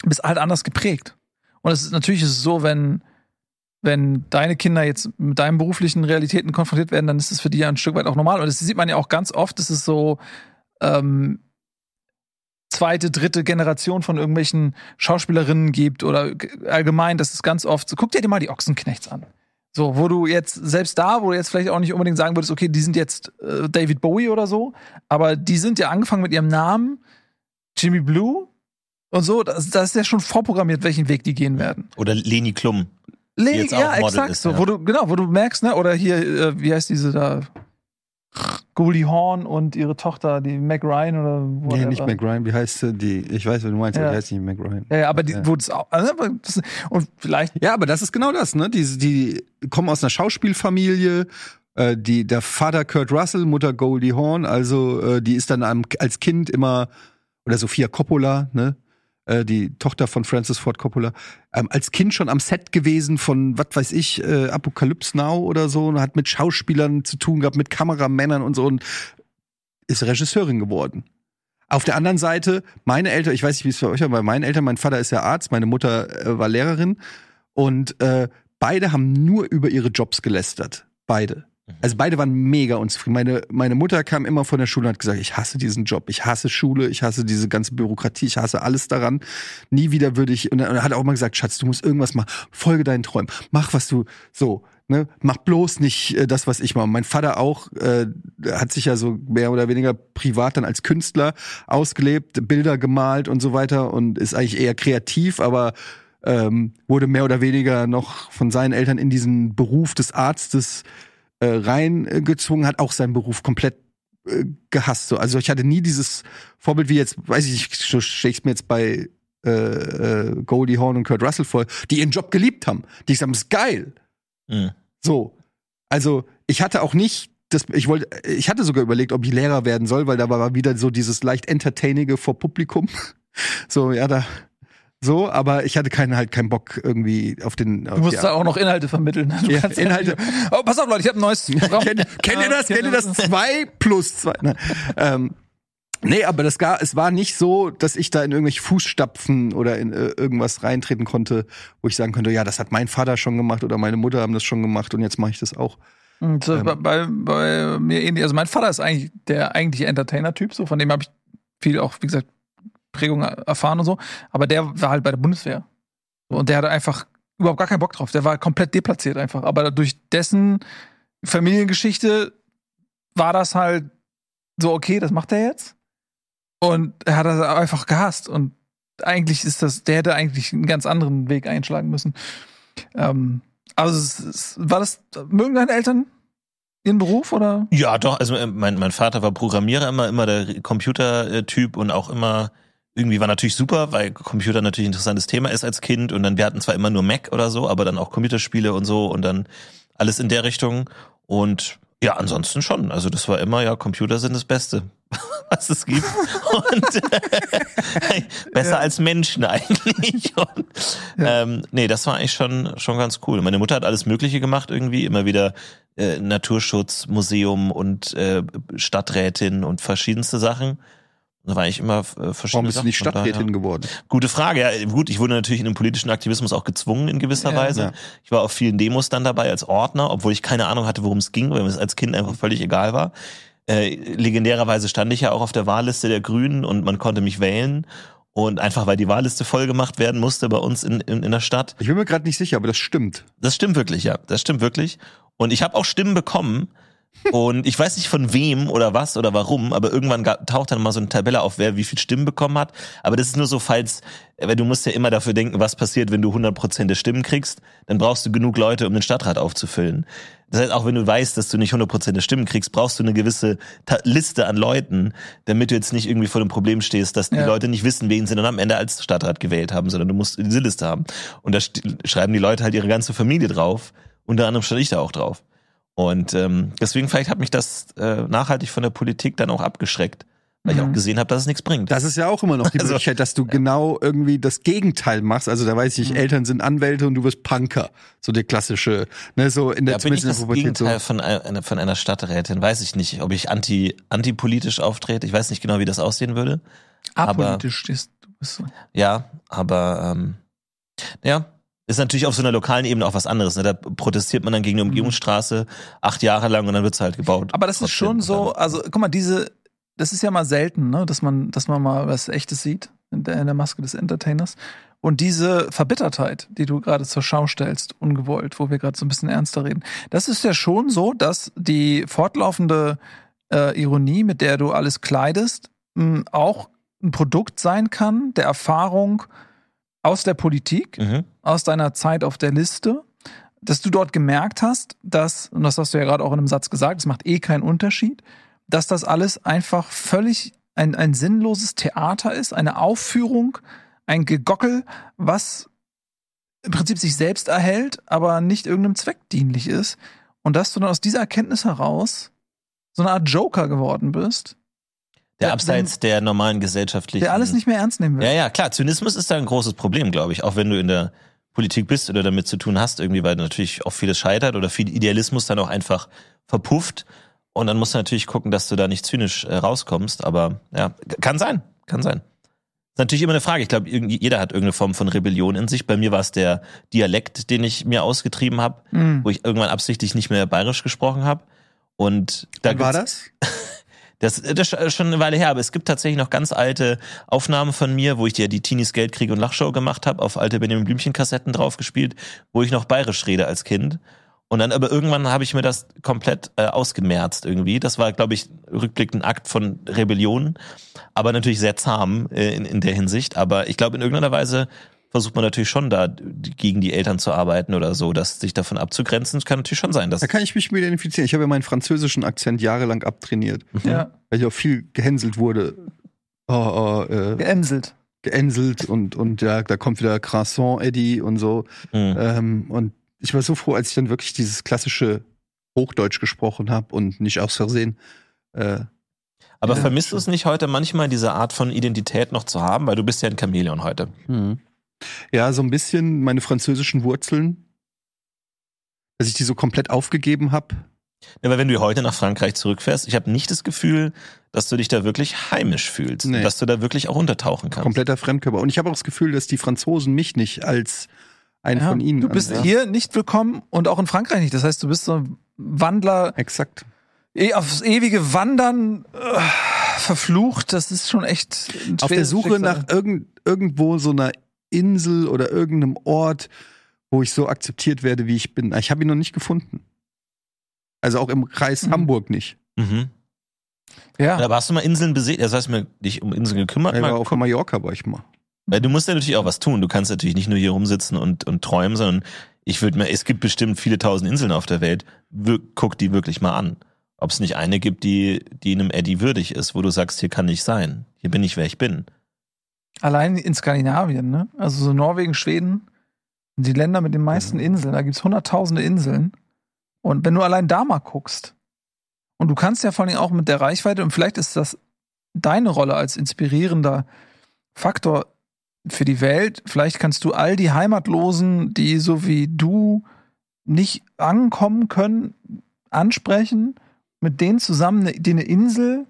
bist halt anders geprägt. Und es ist natürlich ist es so, wenn, wenn deine Kinder jetzt mit deinen beruflichen Realitäten konfrontiert werden, dann ist es für die ja ein Stück weit auch normal. Und das sieht man ja auch ganz oft, das ist so ähm, zweite, dritte Generation von irgendwelchen Schauspielerinnen gibt oder allgemein, das ist ganz oft so, guck dir mal die Ochsenknechts an. So, wo du jetzt, selbst da, wo du jetzt vielleicht auch nicht unbedingt sagen würdest, okay, die sind jetzt äh, David Bowie oder so, aber die sind ja angefangen mit ihrem Namen, Jimmy Blue und so, das, das ist ja schon vorprogrammiert, welchen Weg die gehen werden. Oder Leni Klum. Le jetzt auch ja, exakt ist, so, ja. wo du, genau, wo du merkst, ne, oder hier, äh, wie heißt diese da, Goldie Horn und ihre Tochter, die Mac Ryan oder Nee, whatever. nicht Mac Ryan. Wie heißt sie? Die, ich weiß, was du meinst, aber Ja. die heißt nicht Mac Ryan. Ja, aber die, Ja. wo das auch, also, und vielleicht Ja, aber das ist genau das, ne? Die, die kommen aus einer Schauspielfamilie. Äh, die, der Vater Kurt Russell, Mutter Goldie Hawn, also äh, die ist dann am, als Kind immer, oder Sophia Coppola, ne? Äh, die Tochter von Francis Ford Coppola, ähm, als Kind schon am Set gewesen von, was weiß ich, äh, Apocalypse Now oder so, und hat mit Schauspielern zu tun gehabt, mit Kameramännern und so und ist Regisseurin geworden. Auf der anderen Seite, meine Eltern, ich weiß nicht, wie es für euch war, bei meinen Eltern, mein Vater ist ja Arzt, meine Mutter äh, war Lehrerin und äh, beide haben nur über ihre Jobs gelästert. Beide. Also beide waren mega unzufrieden. Meine, meine Mutter kam immer von der Schule und hat gesagt, ich hasse diesen Job, ich hasse Schule, ich hasse diese ganze Bürokratie, ich hasse alles daran. Nie wieder würde ich, und er hat auch immer gesagt, Schatz, du musst irgendwas machen, folge deinen Träumen, mach was du, so, ne, mach bloß nicht äh, das, was ich mache. Mein Vater auch, äh, hat sich ja so mehr oder weniger privat dann als Künstler ausgelebt, Bilder gemalt und so weiter und ist eigentlich eher kreativ, aber ähm, wurde mehr oder weniger noch von seinen Eltern in diesen Beruf des Arztes äh, reingezwungen, hat auch seinen Beruf komplett äh, gehasst. So. Also ich hatte nie dieses Vorbild wie jetzt, weiß ich nicht, stelle ich mir jetzt bei äh, äh, Goldie Hawn und Kurt Russell voll, die ihren Job geliebt haben. Die sagen, das ist geil. Mhm. So. Also, ich hatte auch nicht das, ich wollte, ich hatte sogar überlegt, ob ich Lehrer werden soll, weil da war wieder so dieses leicht entertainige vor Publikum. So, ja, da, so, aber ich hatte keinen halt keinen Bock irgendwie auf den. Auf Du musst da auch noch Inhalte vermitteln. Du Ja, Inhalte. Oh, pass auf, Leute, ich habe ein neues Programm. kennt, kennt ihr das? Kennt ihr das? Zwei plus zwei. Nein. Ähm, nee, aber das gar, es war nicht so, dass ich da in irgendwelche Fußstapfen oder in äh, irgendwas reintreten konnte, wo ich sagen könnte, ja, das hat mein Vater schon gemacht oder meine Mutter haben das schon gemacht und jetzt mache ich das auch. Und äh, bei, bei, bei mir ähnlich. Also mein Vater ist eigentlich der eigentliche Entertainer-Typ, so von dem habe ich viel auch, wie gesagt, Prägung erfahren und so. Aber der war halt bei der Bundeswehr. Und der hatte einfach überhaupt gar keinen Bock drauf. Der war komplett deplatziert einfach. Aber durch dessen Familiengeschichte war das halt so, okay, das macht er jetzt. Und er hat das einfach gehasst. Und eigentlich ist das, der hätte eigentlich einen ganz anderen Weg einschlagen müssen. Ähm, also es, war das, mögen deine Eltern ihren Beruf oder? Ja, doch. Also mein, mein Vater war Programmierer immer, immer der Computertyp und auch immer irgendwie war natürlich super, weil Computer natürlich ein interessantes Thema ist als Kind und dann wir hatten zwar immer nur Mac oder so, aber dann auch Computerspiele und so und dann alles in der Richtung und ja, ansonsten schon. Also das war immer ja Computer sind das Beste, was es gibt und äh, besser Ja. als Menschen eigentlich. Und, ähm, nee, das war eigentlich schon schon ganz cool. Meine Mutter hat alles Mögliche gemacht irgendwie, immer wieder äh, Naturschutz, Museum und äh, Stadträtin und verschiedenste Sachen. Da war ich immer äh, verschiedene Warum bist du nicht Stadträtin geworden? Gute Frage. Ja, gut, ich wurde natürlich in den politischen Aktivismus auch gezwungen in gewisser Ja. Weise. Ja. Ich war auf vielen Demos dann dabei als Ordner, obwohl ich keine Ahnung hatte, worum es ging, weil mir es als Kind einfach völlig egal war. Äh, legendärerweise stand ich ja auch auf der Wahlliste der Grünen und man konnte mich wählen. Und einfach, weil die Wahlliste voll gemacht werden musste bei uns in, in, in der Stadt. Ich bin mir gerade nicht sicher, aber das stimmt. Das stimmt wirklich, ja. Das stimmt wirklich. Und ich habe auch Stimmen bekommen. Und ich weiß nicht von wem oder was oder warum, aber irgendwann taucht dann mal so eine Tabelle auf, wer wie viel Stimmen bekommen hat. Aber das ist nur so, falls, weil du musst ja immer dafür denken, was passiert, wenn du 100% der Stimmen kriegst, dann brauchst du genug Leute, um den Stadtrat aufzufüllen. Das heißt, auch wenn du weißt, dass du nicht 100% der Stimmen kriegst, brauchst du eine gewisse Ta Liste an Leuten, damit du jetzt nicht irgendwie vor dem Problem stehst, dass die Ja. Leute nicht wissen, wen sie dann am Ende als Stadtrat gewählt haben, sondern du musst diese Liste haben. Und da schreiben die Leute halt ihre ganze Familie drauf. Unter anderem stand ich da auch drauf. Und ähm, deswegen vielleicht hat mich das äh, nachhaltig von der Politik dann auch abgeschreckt, weil ich Mhm. auch gesehen habe, dass es nichts bringt. Das ist ja auch immer noch die Also- Möglichkeit, dass du genau irgendwie das Gegenteil machst. Also da weiß ich, Eltern sind Anwälte und du wirst Punker. So der klassische, ne, so in der ja, bin ich das Pubertät so. Gegenteil von einer, von einer Stadträtin? Weiß ich nicht, ob ich anti antipolitisch auftrete. Ich weiß nicht genau, wie das aussehen würde. Aber- Apolitisch stehst du. Bist so. Ja, aber ähm, ja, ist natürlich auf so einer lokalen Ebene auch was anderes. Ne? Da protestiert man dann gegen eine Umgehungsstraße acht Jahre lang und dann wird's halt gebaut. Aber das ist schon so, also guck mal, diese, das ist ja mal selten, ne, dass man, dass man mal was Echtes sieht in der, in der Maske des Entertainers. Und diese Verbittertheit, die du gerade zur Schau stellst, ungewollt, wo wir gerade so ein bisschen ernster reden, das ist ja schon so, dass die fortlaufende äh, Ironie, mit der du alles kleidest, mh, auch ein Produkt sein kann der Erfahrung aus der Politik, Mhm. aus deiner Zeit auf der Liste, dass du dort gemerkt hast, dass, und das hast du ja gerade auch in einem Satz gesagt, es macht eh keinen Unterschied, dass das alles einfach völlig ein, ein sinnloses Theater ist, eine Aufführung, ein Gegockel, was im Prinzip sich selbst erhält, aber nicht irgendeinem Zweck dienlich ist. Und dass du dann aus dieser Erkenntnis heraus so eine Art Joker geworden bist, Der abseits der normalen gesellschaftlichen. der alles nicht mehr ernst nehmen will. Ja, ja, klar. Zynismus ist da ein großes Problem, glaube ich. Auch wenn du in der Politik bist oder damit zu tun hast, irgendwie, weil natürlich auch vieles scheitert oder viel Idealismus dann auch einfach verpufft. Und dann musst du natürlich gucken, dass du da nicht zynisch äh, rauskommst. Aber ja, kann sein. Kann sein. Ist natürlich immer eine Frage. Ich glaube, jeder hat irgendeine Form von Rebellion in sich. Bei mir war es der Dialekt, den ich mir ausgetrieben habe, Mhm. wo ich irgendwann absichtlich nicht mehr bayerisch gesprochen habe. Und da Wann war das? das, das ist schon eine Weile her, aber es gibt tatsächlich noch ganz alte Aufnahmen von mir, wo ich dir die Teenies Geldkrieg und Lachshow gemacht habe, auf alte Benjamin Blümchen Kassetten draufgespielt, wo ich noch bayerisch rede als Kind. Und dann aber irgendwann habe ich mir das komplett äh, ausgemerzt irgendwie. Das war, glaube ich, rückblickend ein Akt von Rebellion, aber natürlich sehr zahm äh, in, in der Hinsicht. Aber ich glaube, in irgendeiner Weise versucht man natürlich schon da gegen die Eltern zu arbeiten oder so, dass sich davon abzugrenzen. Das kann natürlich schon sein, dass Da kann ich mich mit identifizieren. Ich habe ja meinen französischen Akzent jahrelang abtrainiert, Ja, weil ich auch viel gehänselt wurde. Oh, oh, äh, geämselt. geenselt und, und ja, da kommt wieder Croissant Eddie und so. Mhm. Ähm, und ich war so froh, als ich dann wirklich dieses klassische Hochdeutsch gesprochen habe und nicht aus Versehen. Äh, Aber Ja. vermisst du es nicht heute manchmal, diese Art von Identität noch zu haben? Weil du bist ja ein Chamäleon heute. Ja, so ein bisschen meine französischen Wurzeln, dass ich die so komplett aufgegeben habe. Ja, aber wenn du heute nach Frankreich zurückfährst, ich habe nicht das Gefühl, dass du dich da wirklich heimisch fühlst. Nee. Dass du da wirklich auch untertauchen kannst. Kompletter Fremdkörper. Und ich habe auch das Gefühl, dass die Franzosen mich nicht als einen Ja, von ihnen du bist ansehen. hier nicht willkommen und auch in Frankreich nicht. Das heißt, du bist so ein Wandler, Exakt. eh, aufs ewige Wandern äh, verflucht. Das ist schon echt ein Auf der Suche Schicksal. nach irgend, irgendwo so einer Insel oder irgendeinem Ort, wo ich so akzeptiert werde, wie ich bin. Ich habe ihn noch nicht gefunden. Also auch im Kreis Mhm. Hamburg nicht. Mhm. Ja, Aber hast du mal Inseln besehen? Das heißt, mir dich um Inseln gekümmert? Ich Mal auf gucken? Mallorca war ich mal. Weil du musst ja natürlich auch was tun. Du kannst natürlich nicht nur hier rumsitzen und, und träumen, sondern ich würde mir, es gibt bestimmt viele tausend Inseln auf der Welt. Wir, guck die wirklich mal an. Ob es nicht eine gibt, die, die einem Eddie würdig ist, wo du sagst, hier kann ich sein. Hier bin ich, wer ich bin. Allein in Skandinavien, ne? Also so Norwegen, Schweden, die Länder mit den meisten Inseln. Da gibt's hunderttausende Inseln. Und wenn du allein da mal guckst, und du kannst ja vor allem auch mit der Reichweite, und vielleicht ist das deine Rolle als inspirierender Faktor für die Welt, vielleicht kannst du all die Heimatlosen, die so wie du nicht ankommen können, ansprechen, mit denen zusammen eine, die eine Insel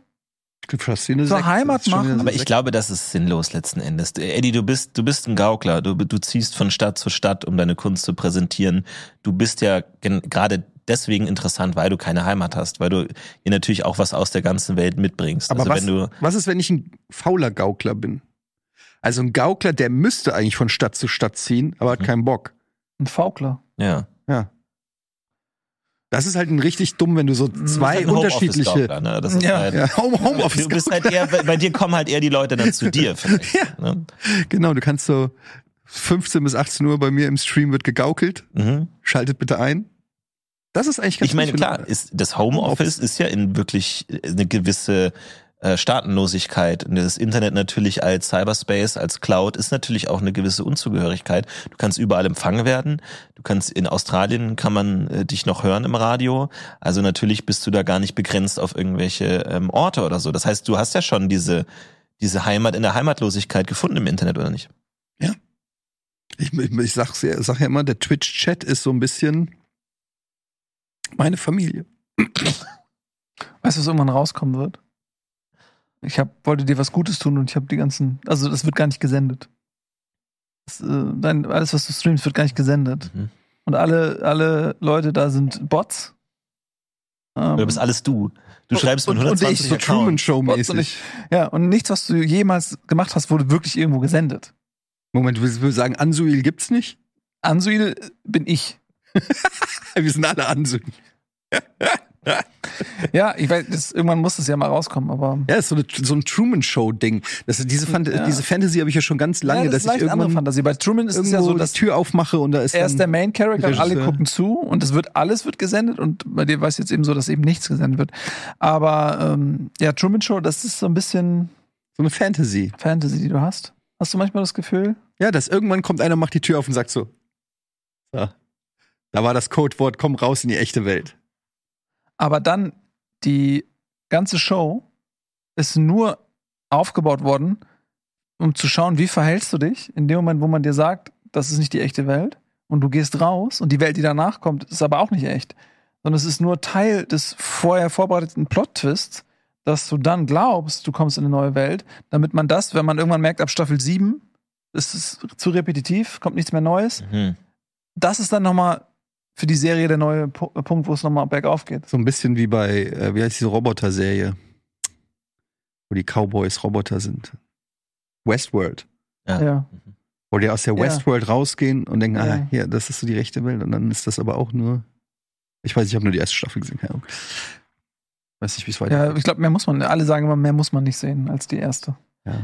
Eine Zur. Heimat Das ist schon machen. Aber ich glaube, das ist sinnlos letzten Endes. Du- Eddie, du bist, du bist ein Gaukler. Du, du ziehst von Stadt zu Stadt, um deine Kunst zu präsentieren. Du bist ja gerade deswegen interessant, weil du keine Heimat hast, weil du hier natürlich auch was aus der ganzen Welt mitbringst. Aber also was, wenn du, was ist, wenn ich ein fauler Gaukler bin? Also ein Gaukler, der müsste eigentlich von Stadt zu Stadt ziehen, aber hat Mhm. keinen Bock. ein Faukler. ja. Ja. Das ist halt ein richtig dumm, wenn du so zwei halt unterschiedliche. Ne? Das ist Ja. halt, Ja, Home, Homeoffice. Du bist halt eher, bei dir kommen halt eher die Leute dann zu dir. Ja. ne? Genau, du kannst so 15 bis 18 Uhr bei mir im Stream wird gegaukelt. mhm. Schaltet bitte ein. Das ist eigentlich ganz Ich meine, klar, ist, das Homeoffice ist ja in wirklich eine gewisse äh, Staatenlosigkeit. Und das Internet natürlich als Cyberspace, als Cloud ist natürlich auch eine gewisse Unzugehörigkeit. Du kannst überall empfangen werden. Du kannst in Australien kann man äh, dich noch hören im Radio. Also natürlich bist du da gar nicht begrenzt auf irgendwelche ähm, Orte oder so. Das heißt, du hast ja schon diese diese Heimat in der Heimatlosigkeit gefunden im Internet oder nicht? Ich, ich, ich sag's ja, sag ja immer, der Twitch-Chat ist so ein bisschen meine Familie. Weißt du, was irgendwann rauskommen wird? Ich hab, wollte dir was Gutes tun und ich habe die ganzen, also das wird gar nicht gesendet. Das, äh, dein, alles, was du streamst, wird gar nicht gesendet. Mhm. Und alle, alle Leute da sind Bots. Ähm, Du bist alles du. Du Und- schreibst mit und- und 120 ich, So. Truman Show Bots und mäßig. ja, und nichts, was du jemals gemacht hast, wurde wirklich irgendwo gesendet. Moment, du willst willst sagen, Ansuil gibt's nicht? Ansuil bin ich. Wir sind alle Ansuil. Ja, ich weiß, das, irgendwann muss das ja mal rauskommen, aber. Ja, ist so, eine, so ein Truman Show Ding. Das, diese, Fan Ja. diese Fantasy habe ich ja schon ganz lange, ja, das dass ist ich leicht eine andere irgendwann Fantasie. Bei Truman ist es ja so, die dass Tür aufmache und da ist er ist der dann, Main Character und alle gucken zu und es wird alles wird gesendet und bei dir war es jetzt eben so, dass eben nichts gesendet wird. Aber ähm, ja, Truman Show, das ist so ein bisschen so eine Fantasy. Fantasy, die du hast. Hast du manchmal das Gefühl? Ja, dass irgendwann kommt einer, macht die Tür auf und sagt so, so da war das Codewort, komm raus in die echte Welt. Aber dann die ganze Show ist nur aufgebaut worden, um zu schauen, wie verhältst du dich in dem Moment, wo man dir sagt, das ist nicht die echte Welt und du gehst raus und die Welt, die danach kommt, ist aber auch nicht echt, sondern es ist nur Teil des vorher vorbereiteten Plot-Twists, dass du dann glaubst, du kommst in eine neue Welt, damit man das, wenn man irgendwann merkt, ab Staffel 7 ist es zu repetitiv, kommt nichts mehr Neues, Mhm. das ist dann nochmal für die Serie der neue Pu- Punkt, wo es nochmal bergauf geht. So ein bisschen wie bei, äh, wie heißt diese Roboter-Serie? Wo die Cowboys Roboter sind. Westworld. Ja. Ja. Wo die aus der Ja. Westworld rausgehen und denken, Ja. ah, hier, das ist so die rechte Welt. Und dann ist das aber auch nur. Ich weiß, ich habe nur die erste Staffel gesehen, keine Ahnung. Weiß nicht, wie es Ja, weitergeht. ich glaube, mehr muss man, alle sagen immer, mehr muss man nicht sehen als die erste. Ja.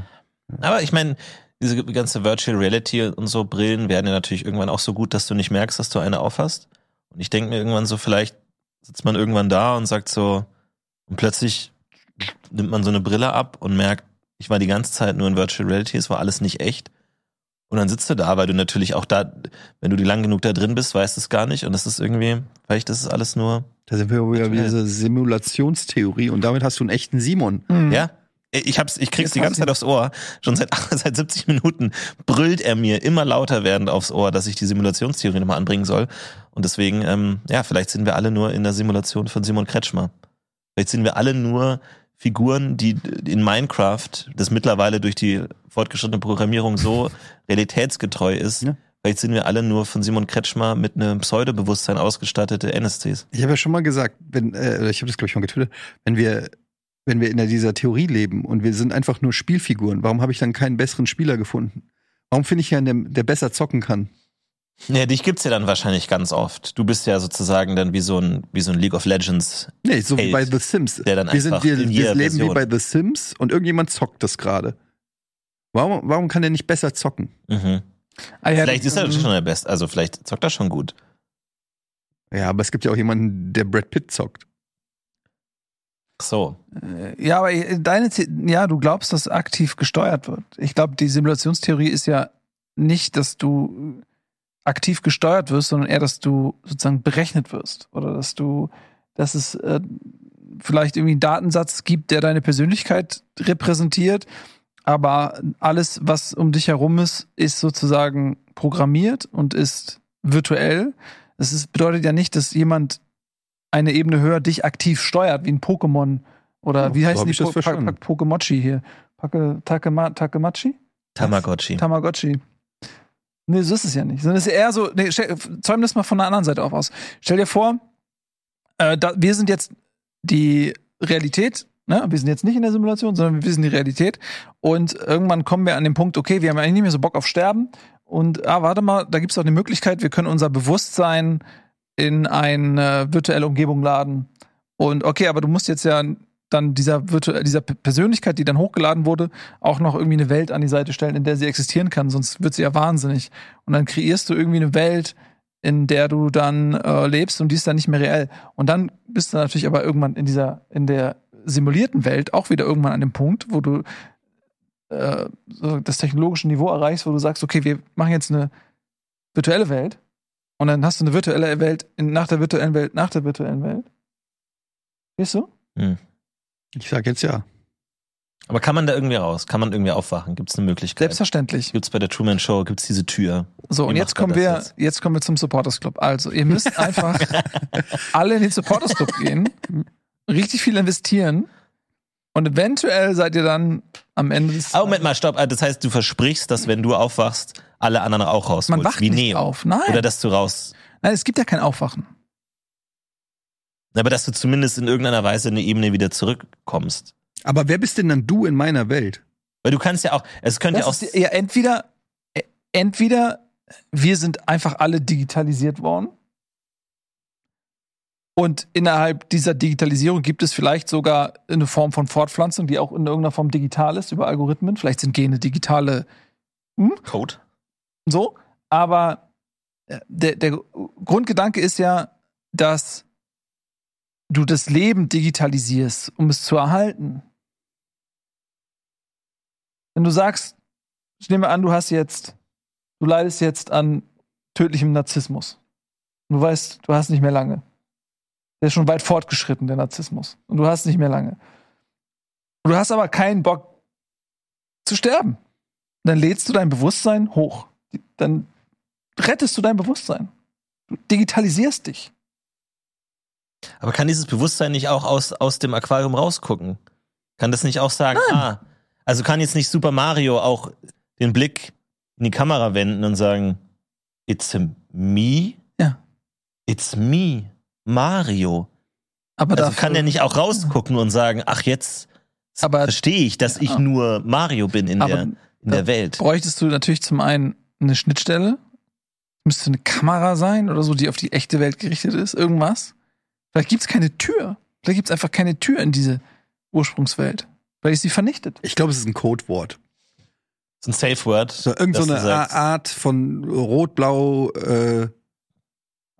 Aber ich meine, diese ganze Virtual Reality und so Brillen werden ja natürlich irgendwann auch so gut, dass du nicht merkst, dass du eine aufhast. Und ich denke mir irgendwann so, vielleicht sitzt man irgendwann da und sagt so, und plötzlich nimmt man so eine Brille ab und merkt, Ich war die ganze Zeit nur in Virtual Reality, es war alles nicht echt. Und dann sitzt du da, weil du natürlich auch da, wenn du die lang genug da drin bist, weißt du es gar nicht. Und es ist irgendwie, vielleicht ist es alles nur, Da sind wir wieder dieser Simulationstheorie und damit hast du einen echten Simon. Mhm. ja. Ich hab's, ich krieg's Jetzt die ganze Zeit aufs Ohr. Schon seit, seit 70 Minuten brüllt er mir immer lauter werdend aufs Ohr, dass ich die Simulationstheorie nochmal anbringen soll. Und deswegen, ähm, ja, vielleicht sind wir alle nur in der Simulation von Simon Kretschmer. Vielleicht sind wir alle nur Figuren, die in Minecraft, das mittlerweile durch die fortgeschrittene Programmierung so realitätsgetreu ist, Ja. vielleicht sind wir alle nur von Simon Kretschmer mit einem Pseudobewusstsein ausgestattete NSCs. Ich habe ja schon mal gesagt, wenn, äh, ich habe das glaube ich mal getwittert, wenn wir, wenn wir in dieser Theorie leben und wir sind einfach nur Spielfiguren, warum habe ich dann keinen besseren Spieler gefunden? Warum finde ich ja einen, der besser zocken kann? Ja, dich gibt's ja dann wahrscheinlich ganz oft. Du bist ja sozusagen dann wie so ein, wie so ein League of Legends. Nee, so wie Held, bei The Sims. der dann wir sind, wir, wir leben wie Version- bei The Sims und irgendjemand zockt das gerade. Warum, warum kann der nicht besser zocken? Mhm. Ah, ja, Vielleicht ist er ähm, schon der Beste, also vielleicht zockt er schon gut. Ja, aber es gibt ja auch jemanden, der Brad Pitt zockt. So. Äh, Ja, aber deine, The- ja, du glaubst, dass aktiv gesteuert wird. Ich glaube, die Simulationstheorie ist ja nicht, dass du aktiv gesteuert wirst, sondern eher, dass du sozusagen berechnet wirst oder dass du, dass es äh, vielleicht irgendwie einen Datensatz gibt, der deine Persönlichkeit repräsentiert, aber alles, was um dich herum ist, ist sozusagen programmiert und ist virtuell. Das ist, bedeutet ja nicht, dass jemand eine Ebene höher dich aktiv steuert, wie ein Pokémon oder Oh, wie so heißen die po Pokemochi hier? Pake, Takema, Takemachi? Tamagotchi. Tamagotchi. Nee, so ist es ja nicht. Sondern es ist eher so, nee, stell, zäum das mal von der anderen Seite auf aus. Stell dir vor, äh, da, wir sind jetzt die Realität, ne? Wir sind jetzt nicht in der Simulation, sondern wir sind die Realität. Und irgendwann kommen wir an den Punkt, okay, wir haben eigentlich nicht mehr so Bock auf Sterben. Und ah, warte mal, da gibt es auch eine Möglichkeit, wir können unser Bewusstsein in eine virtuelle Umgebung laden. Und okay, aber du musst jetzt ja dann dieser, dieser Persönlichkeit, die dann hochgeladen wurde, auch noch irgendwie eine Welt an die Seite stellen, in der sie existieren kann, sonst wird sie ja wahnsinnig. Und dann kreierst du irgendwie eine Welt, in der du dann äh, lebst und die ist dann nicht mehr reell. Und dann bist du natürlich aber irgendwann in dieser, in der simulierten Welt auch wieder irgendwann an dem Punkt, wo du äh, das technologische Niveau erreichst, wo du sagst, okay, wir machen jetzt eine virtuelle Welt und dann hast du eine virtuelle Welt in, nach der virtuellen Welt, nach der virtuellen Welt. Weißt du? Hm. Ich sag jetzt ja. Aber kann man da irgendwie raus? Kann man irgendwie aufwachen? Gibt es eine Möglichkeit? Selbstverständlich. Gibt's bei der Truman Show, gibt's diese Tür? So, Wie und jetzt kommen wir, jetzt? jetzt kommen wir zum Supporters Club. Also, ihr müsst einfach alle in den Supporters Club gehen, richtig viel investieren und eventuell seid ihr dann am Ende des Ah, Moment mal, stopp. Ah, Das heißt, du versprichst, dass wenn du aufwachst, alle anderen auch rausholst. Man wacht wie nicht Neo. auf. Nein. Oder dass du raus. Nein, es gibt ja kein Aufwachen. Aber dass du zumindest in irgendeiner Weise in eine Ebene wieder zurückkommst. Aber wer bist denn dann du in meiner Welt? Weil du kannst ja auch, es könnte ja auch. Das ist, ja, entweder, äh, entweder wir sind einfach alle digitalisiert worden. Und innerhalb dieser Digitalisierung gibt es vielleicht sogar eine Form von Fortpflanzung, die auch in irgendeiner Form digital ist, über Algorithmen. Vielleicht sind Gene digitale Code. So. Aber äh, der, der Grundgedanke ist ja, dass du das Leben digitalisierst, um es zu erhalten. Wenn du sagst, ich nehme an, du hast jetzt, du leidest jetzt an tödlichem Narzissmus. Du weißt, du hast nicht mehr lange. Der ist schon weit fortgeschritten, der Narzissmus. Und du hast nicht mehr lange. Du hast aber keinen Bock zu sterben. Dann lädst du dein Bewusstsein hoch. Dann rettest du dein Bewusstsein. Du digitalisierst dich. Aber kann dieses Bewusstsein nicht auch aus, aus dem Aquarium rausgucken? Kann das nicht auch sagen, ah, also kann jetzt nicht Super Mario auch den Blick in die Kamera wenden und sagen, it's me? Ja. It's me, Mario. Aber Also dafür- kann der nicht auch rausgucken und sagen, ach, jetzt Aber- verstehe ich, dass ich Ja. nur Mario bin in, Aber der, in der Welt. bräuchtest du natürlich zum einen eine Schnittstelle. Müsste eine Kamera sein oder so, die auf die echte Welt gerichtet ist. Irgendwas. Vielleicht gibt es keine Tür. Vielleicht gibt es einfach keine Tür in diese Ursprungswelt. Vielleicht ist sie vernichtet. Ich glaube, es ist ein Codewort. Das ist ein Safe Word. So, irgend so eine Art von Rot-Blau äh,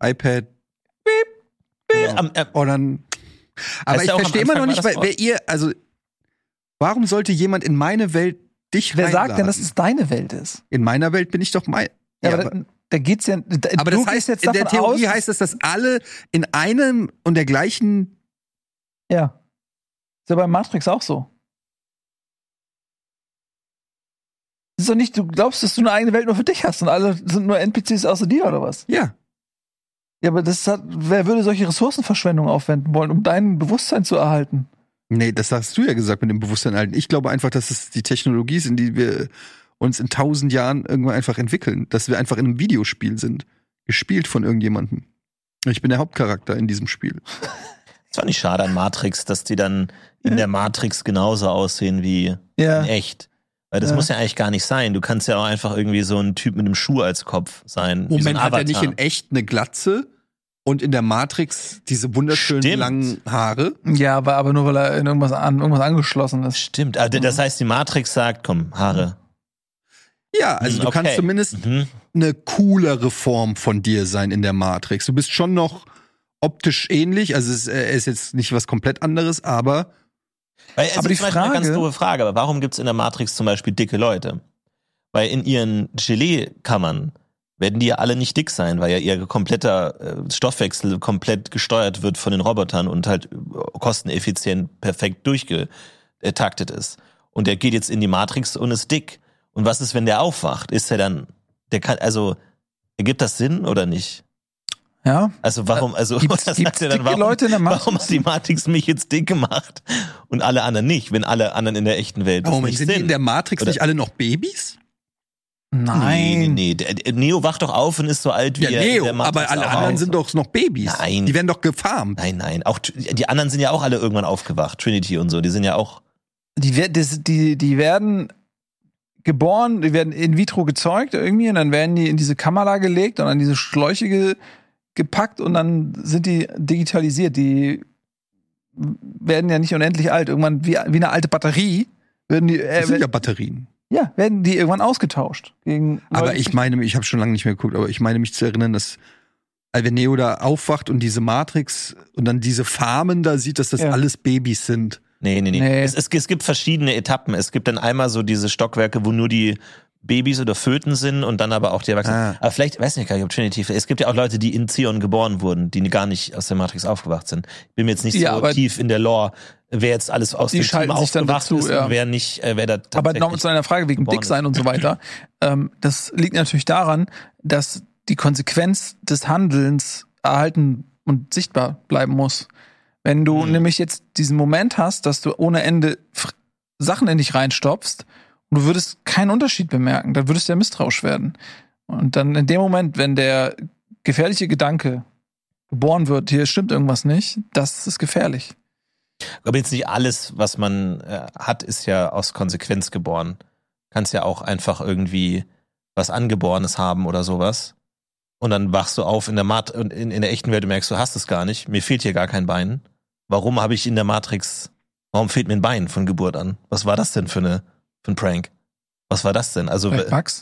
iPad. äh, am- äh, Oder ein, aber Heißt ich verstehe immer noch nicht, weil, wer ihr, also Warum sollte jemand in meine Welt dich Wer sagt denn, reinladen? dass es deine Welt ist? In meiner Welt bin ich doch mein. Ja, Ja, aber, da, da geht's ja. Da, aber du das heißt, jetzt in der Theorie aus, heißt es, dass alle in einem und der gleichen. Ja. Ist ja bei Matrix auch so. Ist doch nicht, du glaubst, dass du eine eigene Welt nur für dich hast und alle sind nur NPCs außer dir oder was? Ja. Ja, aber das hat, wer würde solche Ressourcenverschwendung aufwenden wollen, um dein Bewusstsein zu erhalten? Nee, das hast du ja gesagt mit dem Bewusstsein halten. Ich glaube einfach, dass es die Technologie sind, die wir uns in tausend Jahren irgendwann einfach entwickeln. Dass wir einfach in einem Videospiel sind. Gespielt von irgendjemandem. Ich bin der Hauptcharakter in diesem Spiel. Das war nicht schade an Matrix, dass die dann in der Matrix genauso aussehen wie Ja. in echt. Weil das Ja. muss ja eigentlich gar nicht sein. Du kannst ja auch einfach irgendwie so ein Typ mit einem Schuh als Kopf sein. wie so Moment, hat er nicht in echt eine Glatze und in der Matrix diese wunderschönen Stimmt. langen Haare? Ja, aber, aber nur weil er in irgendwas an irgendwas angeschlossen ist. Stimmt. Also das heißt, die Matrix sagt, komm, Haare. Ja, also du okay. kannst zumindest Mhm. eine coolere Form von dir sein in der Matrix. Du bist schon noch optisch ähnlich, also es äh, ist jetzt nicht was komplett anderes, aber Weil, also Aber die zum Beispiel eine ganz Frage- doofe Frage, aber warum gibt's in der Matrix zum Beispiel dicke Leute? Weil in ihren Gelee-Kammern werden die ja alle nicht dick sein, weil ja ihr kompletter äh, Stoffwechsel komplett gesteuert wird von den Robotern und halt äh, kosteneffizient perfekt durchgetaktet ist. Und der geht jetzt in die Matrix und ist dick. Und was ist, wenn der aufwacht? Ist er dann, der kann, also, ergibt das Sinn oder nicht? Ja. Also warum, also Gibt's, was gibt's sagt er dann, warum, Leute in der Matrix? warum hat die Matrix mich jetzt dick gemacht und alle anderen nicht, wenn alle anderen in der echten Welt das Moment, nicht sind sind? die in der Matrix Oder- nicht alle noch Babys? Nein. Nee, nee, Neo wacht doch auf und ist so alt wie Ja, er Neo, der Matrix aber alle anderen auf. sind doch noch Babys. Nein. Die werden doch gefarmt. Nein, nein. Auch die anderen sind ja auch alle irgendwann aufgewacht. Trinity und so, die sind ja auch. Die, das, die, die werden geboren, die werden in vitro gezeugt irgendwie und dann werden die in diese Kamera gelegt und an diese Schläuche ge, gepackt und dann sind die digitalisiert. Die werden ja nicht unendlich alt. Irgendwann wie, wie eine alte Batterie werden die, äh, Das sind ja Batterien. Ja, werden die irgendwann ausgetauscht. Gegen Aber ich meine, ich habe schon lange nicht mehr geguckt, aber ich meine mich zu erinnern, dass wenn Neo da aufwacht und diese Matrix und dann diese Farmen da sieht, dass das Ja. alles Babys sind. Nee, nee, nee. Nee. Es, es, es gibt verschiedene Etappen. Es gibt dann einmal so diese Stockwerke, wo nur die Babys oder Föten sind und dann aber auch die Erwachsenen. Ah. Aber vielleicht, weiß nicht gar nicht, ob Trinity, es gibt ja auch Leute, die in Zion geboren wurden, die gar nicht aus der Matrix aufgewacht sind. Ich bin mir jetzt nicht Ja, so tief in der Lore, wer jetzt alles aus Die dem Team aufgewacht dazu, ist ja. und wer nicht, äh, wer da Aber noch zu einer Frage wegen geboren dick sein und so weiter. ähm, das liegt natürlich daran, dass die Konsequenz des Handelns erhalten und sichtbar bleiben muss. Wenn du Mhm. nämlich jetzt diesen Moment hast, dass du ohne Ende Sachen in dich reinstopfst und du würdest keinen Unterschied bemerken, dann würdest du ja misstrauisch werden. Und dann in dem Moment, wenn der gefährliche Gedanke geboren wird, hier stimmt irgendwas nicht, das ist gefährlich. Aber jetzt nicht alles, was man äh, hat, ist ja aus Konsequenz geboren. Kannst ja auch einfach irgendwie was Angeborenes haben oder sowas. Und dann wachst du auf in der Mat in, in der echten Welt und merkst, du hast es gar nicht. Mir fehlt hier gar kein Bein. Warum habe ich in der Matrix, warum fehlt mir ein Bein von Geburt an? Was war das denn für eine für ein Prank? Was war das denn? Also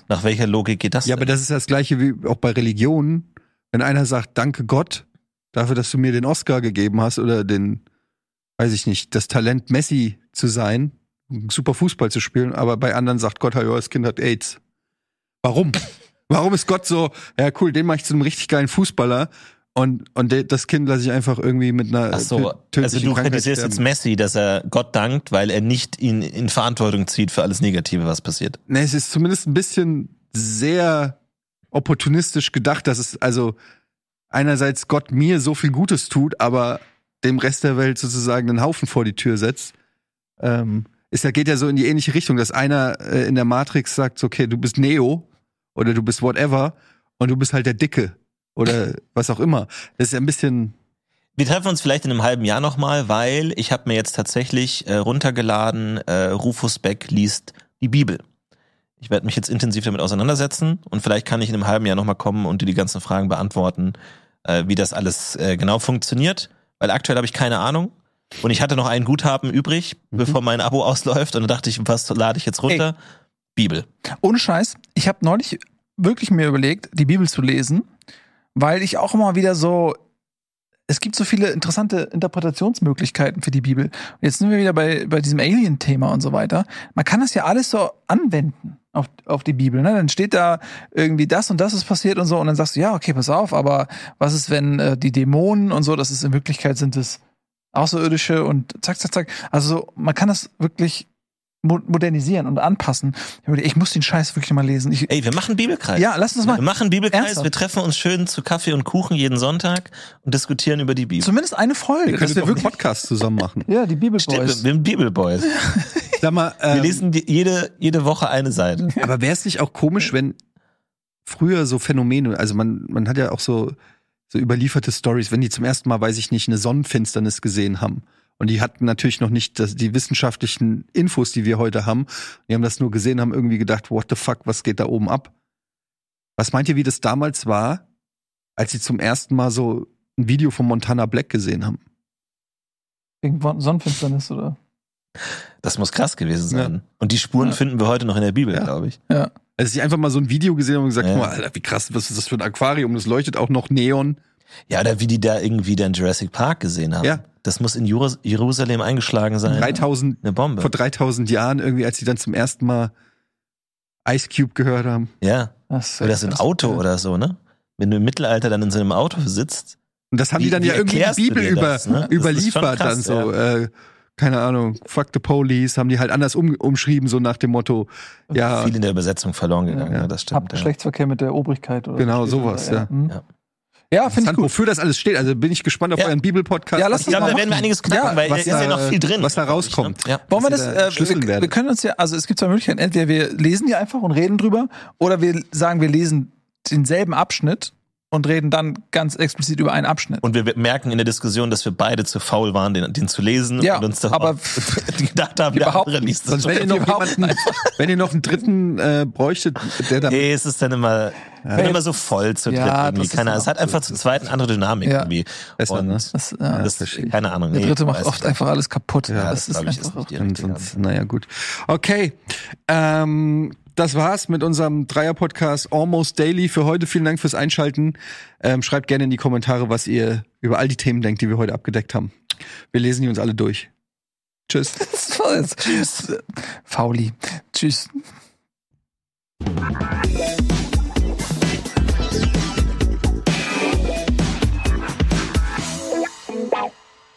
nach welcher Logik geht das Ja, denn? aber das ist das gleiche wie auch bei Religionen. Wenn einer sagt, danke Gott dafür, dass du mir den Oscar gegeben hast oder den, weiß ich nicht, das Talent Messi zu sein, super Fußball zu spielen, aber bei anderen sagt Gott, ja, das Kind hat AIDS. Warum? Warum ist Gott so, ja cool, den mache ich zu einem richtig geilen Fußballer und, und das Kind lasse ich einfach irgendwie mit einer Ach so, also du Krankheit kritisierst jetzt sterben. Messi, dass er Gott dankt, weil er nicht ihn in Verantwortung zieht für alles Negative, was passiert. Ne, es ist zumindest ein bisschen sehr opportunistisch gedacht, dass es also einerseits Gott mir so viel Gutes tut, aber dem Rest der Welt sozusagen einen Haufen vor die Tür setzt. Ähm, ist ja, geht ja so in die ähnliche Richtung, dass einer äh, in der Matrix sagt, okay, du bist Neo oder du bist whatever und du bist halt der Dicke oder was auch immer. Das ist ja ein bisschen, Wir treffen uns vielleicht in einem halben Jahr nochmal, weil ich habe mir jetzt tatsächlich äh, runtergeladen, äh, Rufus Beck liest die Bibel. Ich werde mich jetzt intensiv damit auseinandersetzen und vielleicht kann ich in einem halben Jahr nochmal kommen und dir die ganzen Fragen beantworten, äh, wie das alles äh, genau funktioniert. Weil aktuell habe ich keine Ahnung. Und ich hatte noch ein Guthaben übrig, bevor mein Abo ausläuft. Und dann dachte ich, was lade ich jetzt runter? Bibel. Ohne Scheiß, ich habe neulich wirklich mir überlegt, die Bibel zu lesen, weil ich auch immer wieder so es gibt so viele interessante Interpretationsmöglichkeiten für die Bibel. Und jetzt sind wir wieder bei, bei diesem Alien-Thema und so weiter. Man kann das ja alles so anwenden auf, auf die Bibel. Ne? Dann steht da irgendwie das und das ist passiert und so. Und dann sagst du, ja, okay, pass auf, aber was ist, wenn äh, die Dämonen und so, das ist in Wirklichkeit sind es Außerirdische und zack, zack, zack. Also man kann das wirklich modernisieren und anpassen. Ich muss den Scheiß wirklich mal lesen. Ich, Ey, wir machen Bibelkreis. ja, lass uns Wir mal. machen Bibelkreis, Ernsthaft? wir treffen uns schön zu Kaffee und Kuchen jeden Sonntag und diskutieren über die Bibel. Zumindest eine Folge. Wir können wir wirklich, Podcast zusammen machen. ja, die Bibelboys. Wir sind Bibelboys. Sag mal, Wir ähm, lesen die, jede, jede Woche eine Seite. aber wäre es nicht auch komisch, wenn früher so Phänomene, also man, man hat ja auch so, so überlieferte Stories, wenn die zum ersten Mal, weiß ich nicht, eine Sonnenfinsternis gesehen haben. Und die hatten natürlich noch nicht das, die wissenschaftlichen Infos, die wir heute haben. Die haben das nur gesehen, haben irgendwie gedacht, what the fuck, was geht da oben ab? Was meint ihr, wie das damals war, als sie zum ersten Mal so ein Video von Montana Black gesehen haben? Wegen Sonnenfinsternis, oder? Das muss krass gewesen sein. Und die Spuren Ja. finden wir heute noch in der Bibel, Ja. glaube ich. Ja. Also sie einfach mal so ein Video gesehen haben und gesagt, Ja. guck mal, Alter, wie krass, was ist das für ein Aquarium? Das leuchtet auch noch Neon. Ja, oder wie die da irgendwie dann Jurassic Park gesehen haben. Ja. Das muss in Jeru- Jerusalem eingeschlagen sein. 3000, Eine Bombe. vor 3000 Jahren irgendwie, als sie dann zum ersten Mal Ice Cube gehört haben. Ja. Das, Oder so ein Auto oder so, ne? Wenn du im Mittelalter dann in so einem Auto sitzt. Und das haben Wie- die dann ja irgendwie in die Bibel über, das, ne? Überliefert, krass, dann so, äh, keine Ahnung, fuck the police, haben die halt anders um, umschrieben, so nach dem Motto, ja, Viel in der Übersetzung verloren gegangen, Ja. ja, das Habt stimmt. Ja. Geschlechtsverkehr mit der Obrigkeit oder Genau, so. sowas, ja. Ja. Ja, finde ich gut. wofür das alles steht. Also bin ich gespannt auf Ja. euren Bibel-Podcast. Ja, lass uns Ich glaube, mal da werden wir einiges knacken, Ja, weil was es ist ja da- noch viel drin. was da ne? rauskommt. Ja. Wollen wir das, da äh, wir, wir können uns ja, also es gibt zwei Möglichkeiten. Entweder wir lesen die einfach und reden drüber, oder wir sagen, wir lesen denselben Abschnitt und reden dann ganz explizit über einen Abschnitt. Und wir merken in der Diskussion, dass wir beide zu faul waren, den, den zu lesen Ja, und uns da aber gedacht haben, der andere liest es Sonst, wenn ihr noch jemanden, wenn ihr noch einen dritten äh, bräuchtet, der da Nee, es ist dann immer, dann immer so voll zu dritt Ja, irgendwie. das ist Keine, dann es hat einfach zu zweit eine andere Dynamik Ja. irgendwie. Besser, und ne? das, ja, das, ich. keine Ahnung. der nee, dritte macht oft einfach alles kaputt. Ja, das, ist glaub ich, ist nicht Und naja, gut. Okay. Ähm, das war's mit unserem Dreier-Podcast Almost Daily für heute. Vielen Dank fürs Einschalten. Ähm, schreibt gerne in die Kommentare, was ihr über all die Themen denkt, die wir heute abgedeckt haben. Wir lesen die uns alle durch. Tschüss. Tschüss. Fauli. Tschüss.